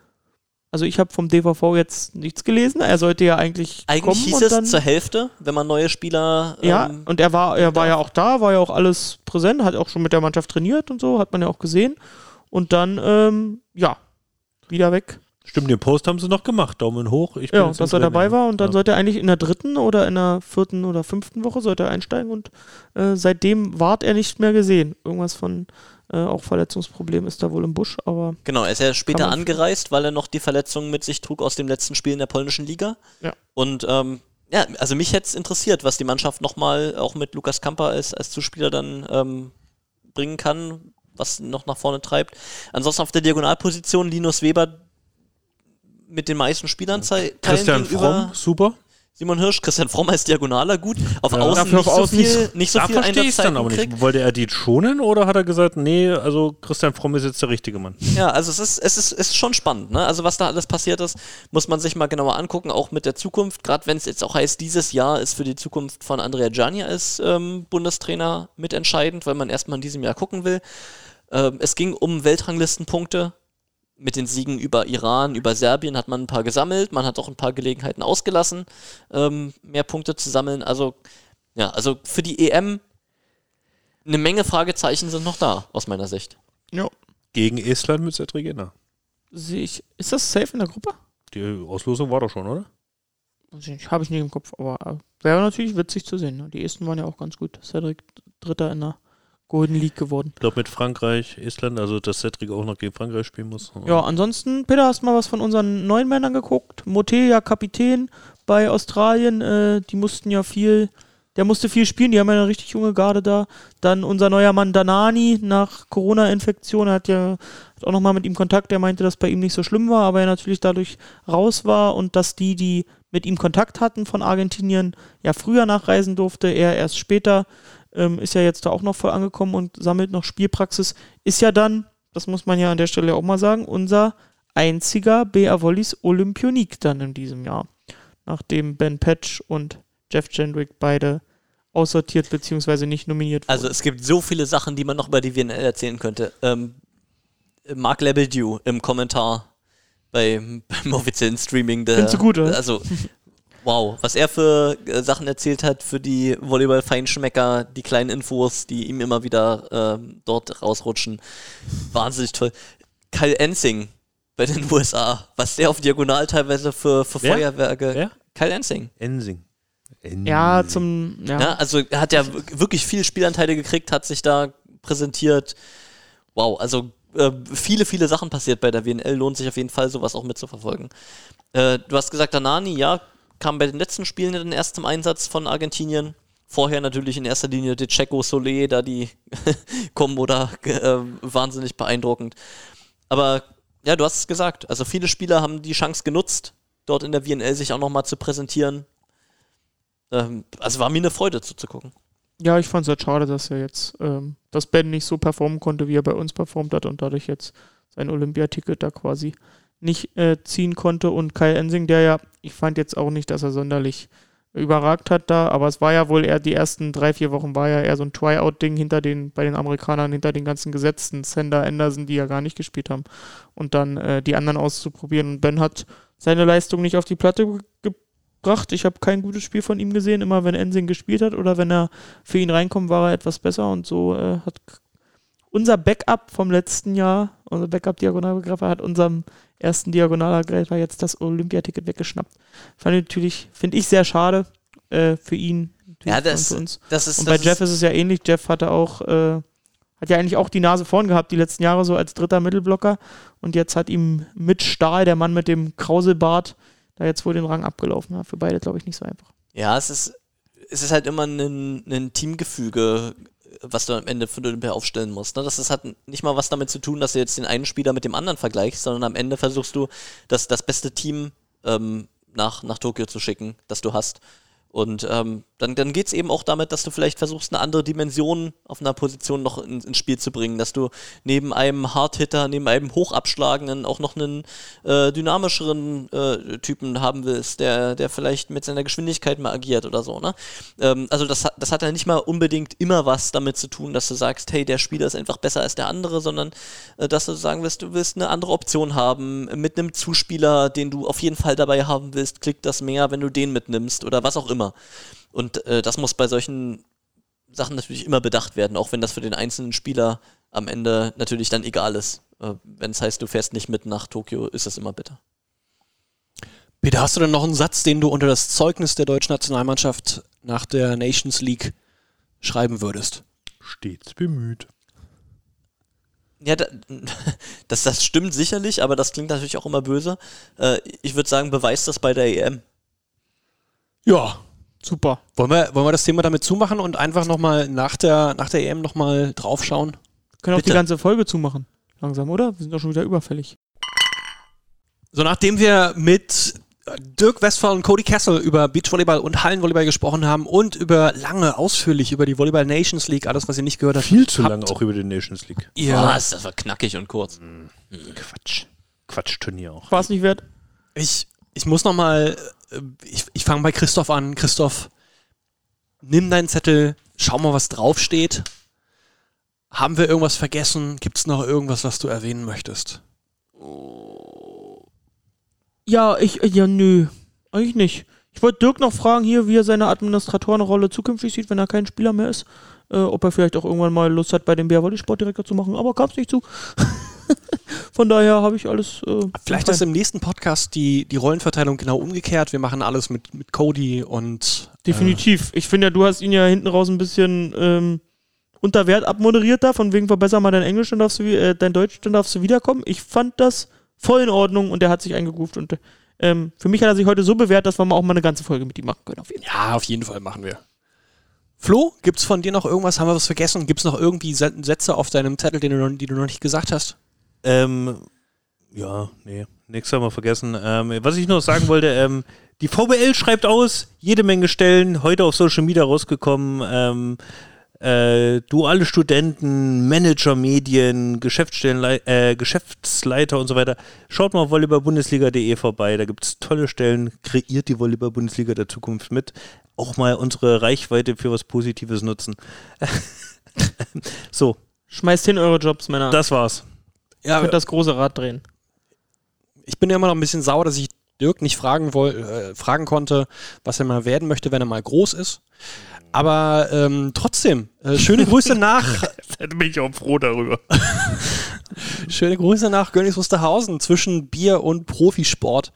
also ich habe vom DVV jetzt nichts gelesen. Er sollte ja eigentlich, Eigentlich kommen hieß und es dann, zur Hälfte, wenn man neue Spieler. ja, ähm, und er war, er war ja auch da, war ja auch alles präsent, hat auch schon mit der Mannschaft trainiert und so, hat man ja auch gesehen. Und dann, ähm, ja, wieder weg. Stimmt, den Post haben sie noch gemacht. Daumen hoch. Ich bin Ja, dass er dabei war und dann Ja. sollte er eigentlich in der dritten oder in der vierten oder fünften Woche sollte er einsteigen und äh, seitdem ward er nicht mehr gesehen. Irgendwas von äh, auch Verletzungsproblem ist da wohl im Busch, aber Genau, er ist ja später angereist, weil er noch die Verletzung mit sich trug aus dem letzten Spiel in der polnischen Liga. Ja. Und ähm, ja, also mich hätte es interessiert, was die Mannschaft nochmal auch mit Lukas Kamper als, als Zuspieler dann ähm, bringen kann, was ihn noch nach vorne treibt. Ansonsten auf der Diagonalposition Linus Weber mit den meisten Spielern Christian Fromm, super. Simon Hirsch, Christian Fromm als Diagonaler gut. Auf Ja. Außen nicht auf so Außen viel, nicht so da viel verstehe ich dann aber nicht. Wollte er die schonen oder hat er gesagt, nee, also Christian Fromm ist jetzt der richtige Mann? Ja, also es ist, es ist, es ist schon spannend, ne? Also was da alles passiert ist, muss man sich mal genauer angucken, auch mit der Zukunft. Gerade wenn es jetzt auch heißt, dieses Jahr ist für die Zukunft von Andrea Gianni als ähm, Bundestrainer mitentscheidend, weil man erstmal in diesem Jahr gucken will. Ähm, es ging um Weltranglistenpunkte. Mit den Siegen über Iran, über Serbien hat man ein paar gesammelt. Man hat auch ein paar Gelegenheiten ausgelassen, ähm, mehr Punkte zu sammeln. Also, ja, also für die EM eine Menge Fragezeichen sind noch da, aus meiner Sicht. ja, Gegen Estland mit Cedric Enner. sehe ich. Ist das safe in der Gruppe? Die Auslosung war doch schon, oder? Habe ich nicht im Kopf, aber äh, wäre natürlich witzig zu sehen. Ne? Die ersten waren ja auch ganz gut. Cedric Dritter in der Golden League geworden. Ich glaube mit Frankreich, Estland, also dass Cedric auch noch gegen Frankreich spielen muss. Ja, ansonsten, Peter, hast mal was von unseren neuen Männern geguckt? Moté, ja Kapitän bei Australien, äh, die mussten ja viel, der musste viel spielen, die haben ja eine richtig junge Garde da. Dann unser neuer Mann Danani nach Corona-Infektion, er hat ja hat auch nochmal mit ihm Kontakt, der meinte, dass bei ihm nicht so schlimm war, aber er natürlich dadurch raus war und dass die, die mit ihm Kontakt hatten von Argentinien, ja früher nachreisen durfte, er erst später, ähm, ist ja jetzt da auch noch voll angekommen und sammelt noch Spielpraxis, ist ja dann, das muss man ja an der Stelle auch mal sagen, unser einziger BA Wollis Olympionik dann in diesem Jahr. Nachdem Ben Patch und Jeff Jendrick beide aussortiert bzw. nicht nominiert wurden. Also es gibt so viele Sachen, die man noch über die WNL erzählen könnte. Ähm, Mark Lebedew im Kommentar bei, beim offiziellen Streaming. Der, Findest du gut, oder? Also, wow, was er für äh, Sachen erzählt hat für die Volleyball-Feinschmecker, die kleinen Infos, die ihm immer wieder ähm, dort rausrutschen. Wahnsinnig toll. Kyle Ensing bei den USA, was der auf Diagonal teilweise für, für Wer? Feuerwerke. Wer? Kyle Ensing. Ensing. Ensing. ja, zum, ja, Ja, also er hat ja wirklich viele Spielanteile gekriegt, hat sich da präsentiert. Wow, also äh, viele, viele Sachen passiert bei der WNL. Lohnt sich auf jeden Fall, sowas auch mitzuverfolgen. Äh, du hast gesagt, Danani, ja, kam bei den letzten Spielen dann erst zum Einsatz von Argentinien. Vorher natürlich in erster Linie De Checo Solé, da die Kombo da äh, wahnsinnig beeindruckend. Aber ja, du hast es gesagt. Also viele Spieler haben die Chance genutzt, dort in der WNL sich auch nochmal zu präsentieren. Ähm, also war mir eine Freude zuzugucken. ja, ich fand es halt schade, dass er jetzt, ähm, dass Ben nicht so performen konnte, wie er bei uns performt hat und dadurch jetzt sein Olympiaticket da quasi nicht äh, ziehen konnte. Und Kai Ensing, der ja, ich fand jetzt auch nicht, dass er sonderlich überragt hat da, aber es war ja wohl eher die ersten drei, vier Wochen war ja eher so ein Tryout-Ding hinter den, bei den Amerikanern, hinter den ganzen Gesetzten, Sander, Anderson, die ja gar nicht gespielt haben. Und dann äh, die anderen auszuprobieren. Und Ben hat seine Leistung nicht auf die Platte ge gebracht. Ich habe kein gutes Spiel von ihm gesehen. Immer wenn Ensing gespielt hat oder wenn er für ihn reinkommt, war er etwas besser. Und so äh, hat unser Backup vom letzten Jahr, unser Backup-Diagonalbegriffer, hat unserem ersten Diagonalangreifer jetzt das Olympiaticket weggeschnappt. Fand ich natürlich, finde ich sehr schade äh, für ihn. Ja, das, und für uns. das ist. Und bei Jeff ist, ist es ja ähnlich. Jeff hatte auch, äh, hat ja eigentlich auch die Nase vorn gehabt die letzten Jahre so als dritter Mittelblocker. Und jetzt hat ihm mit Stahl, der Mann mit dem Krauselbart, da jetzt wohl den Rang abgelaufen. Ja, für beide, glaube ich, nicht so einfach. Ja, es ist, es ist halt immer ein, ein Teamgefüge, was du am Ende für Olympia aufstellen musst. Ne? Das ist, hat nicht mal was damit zu tun, dass du jetzt den einen Spieler mit dem anderen vergleichst, sondern am Ende versuchst du, das, das beste Team ähm, nach, nach Tokio zu schicken, das du hast. Und ähm, dann, dann geht es eben auch damit, dass du vielleicht versuchst, eine andere Dimension auf einer Position noch in, ins Spiel zu bringen, dass du neben einem Hardhitter, neben einem Hochabschlagenden auch noch einen äh, dynamischeren äh, Typen haben willst, der, der vielleicht mit seiner Geschwindigkeit mal agiert oder so. Ne? Ähm, also das, hat- das hat ja nicht mal unbedingt immer was damit zu tun, dass du sagst, hey, der Spieler ist einfach besser als der andere, sondern äh, dass du sagen willst, du willst eine andere Option haben, mit einem Zuspieler, den du auf jeden Fall dabei haben willst, klickt das mehr, wenn du den mitnimmst oder was auch immer. Und äh, das muss bei solchen Sachen natürlich immer bedacht werden, auch wenn das für den einzelnen Spieler am Ende natürlich dann egal ist. Äh, wenn es heißt, du fährst nicht mit nach Tokio, ist das immer bitter. Peter, hast du denn noch einen Satz, den du unter das Zeugnis der deutschen Nationalmannschaft nach der Nations League schreiben würdest? Stets bemüht. Ja, da, das, das stimmt sicherlich, aber das klingt natürlich auch immer böse. Äh, ich würde sagen, beweist das bei der EM. Ja. Super. Wollen wir, wollen wir das Thema damit zumachen und einfach nochmal nach der, nach der EM nochmal draufschauen? Können auch Bitte. die ganze Folge zumachen. Langsam, oder? Wir sind doch schon wieder überfällig. So, nachdem wir mit Dirk Westphal und Cody Kessel über Beachvolleyball und Hallenvolleyball gesprochen haben und über lange, ausführlich über die Volleyball Nations League, alles, was ihr nicht gehört habt. Viel zu habt lange auch über die Nations League. Ihr, Was? Das war knackig und kurz. Quatsch. Quatschturnier auch. War es nicht wert? Ich, ich muss nochmal, ich, ich fange bei Christoph an. Christoph, nimm deinen Zettel, schau mal, was draufsteht. Haben wir irgendwas vergessen? Gibt es noch irgendwas, was du erwähnen möchtest? Ja, ich, äh, ja, nö. Eigentlich nicht. Ich wollte Dirk noch fragen hier, wie er seine Administratorenrolle zukünftig sieht, wenn er kein Spieler mehr ist. Äh, ob er vielleicht auch irgendwann mal Lust hat, bei dem Bär Volley Sportdirektor zu machen, aber kam es nicht zu. Von daher habe ich alles. Äh, Vielleicht ist im nächsten Podcast die, die Rollenverteilung genau umgekehrt. Wir machen alles mit, mit Cody und. Definitiv. Ich finde ja, du hast ihn ja hinten raus ein bisschen ähm, unter Wert abmoderiert da, von wegen verbessern mal dein Englisch, dann darfst du, äh, dein Deutsch, dann darfst du wiederkommen. Ich fand das voll in Ordnung und er hat sich eingegroovt und ähm, für mich hat er sich heute so bewährt, dass wir mal auch mal eine ganze Folge mit ihm machen können. Auf jeden Fall. Ja, auf jeden Fall machen wir. Flo, gibt's von dir noch irgendwas? Haben wir was vergessen? Gibt's noch irgendwie Sä- Sätze auf deinem Zettel, den du noch, die du noch nicht gesagt hast? Ähm, ja, nee, nichts haben wir vergessen. Ähm, was ich noch sagen wollte, ähm, die VBL schreibt aus, jede Menge Stellen, heute auf Social Media rausgekommen. Ähm, äh, duale Studenten, Manager, Medien, Geschäftsstellenlei äh, Geschäftsleiter und so weiter. Schaut mal auf volleyballbundesliga.de vorbei, da gibt es tolle Stellen. Kreiert die Volleyball-Bundesliga der Zukunft mit. Auch mal unsere Reichweite für was Positives nutzen. so, Schmeißt hin eure Jobs, Männer. das war's. Ja, könnt das große Rad drehen. ich bin ja immer noch ein bisschen sauer, dass ich Dirk nicht fragen, woll, äh, fragen konnte, was er mal werden möchte, wenn er mal groß ist. Aber ähm, trotzdem, äh, schöne Grüße nach, Da bin ich auch froh darüber. schöne Grüße nach Gönnings Wusterhausen zwischen Bier und Profisport.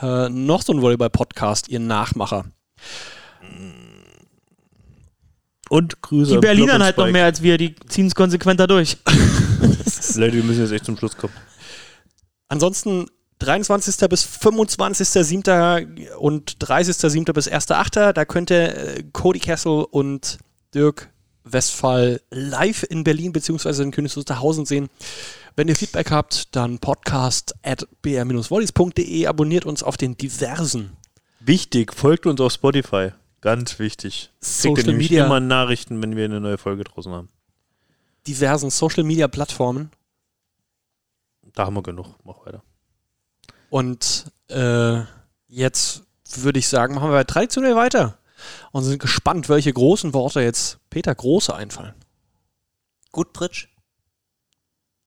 Äh, noch so ein Volleyball-Podcast, ihr Nachmacher. Und Grüße. Die Berlinern halt noch mehr als wir, die ziehen es konsequenter durch. Leute, wir müssen jetzt echt zum Schluss kommen. Ansonsten 23. bis 25.07. und 30.07. bis 1.08. Da könnt ihr äh, Cody Kessel und Dirk Westphal live in Berlin bzw. in Königs Wusterhausen sehen. Wenn ihr Feedback habt, dann podcast at br-volleys.de. Abonniert uns auf den diversen Wichtig, folgt uns auf Spotify. Ganz wichtig. Kriegt ihr Social nämlich Media, immer Nachrichten, wenn wir eine neue Folge draußen haben. Diversen Social Media Plattformen. Da haben wir genug. Mach weiter. Und äh, jetzt würde ich sagen, machen wir traditionell weiter und sind gespannt, welche großen Worte jetzt Peter Große einfallen. Gut, Pritsch.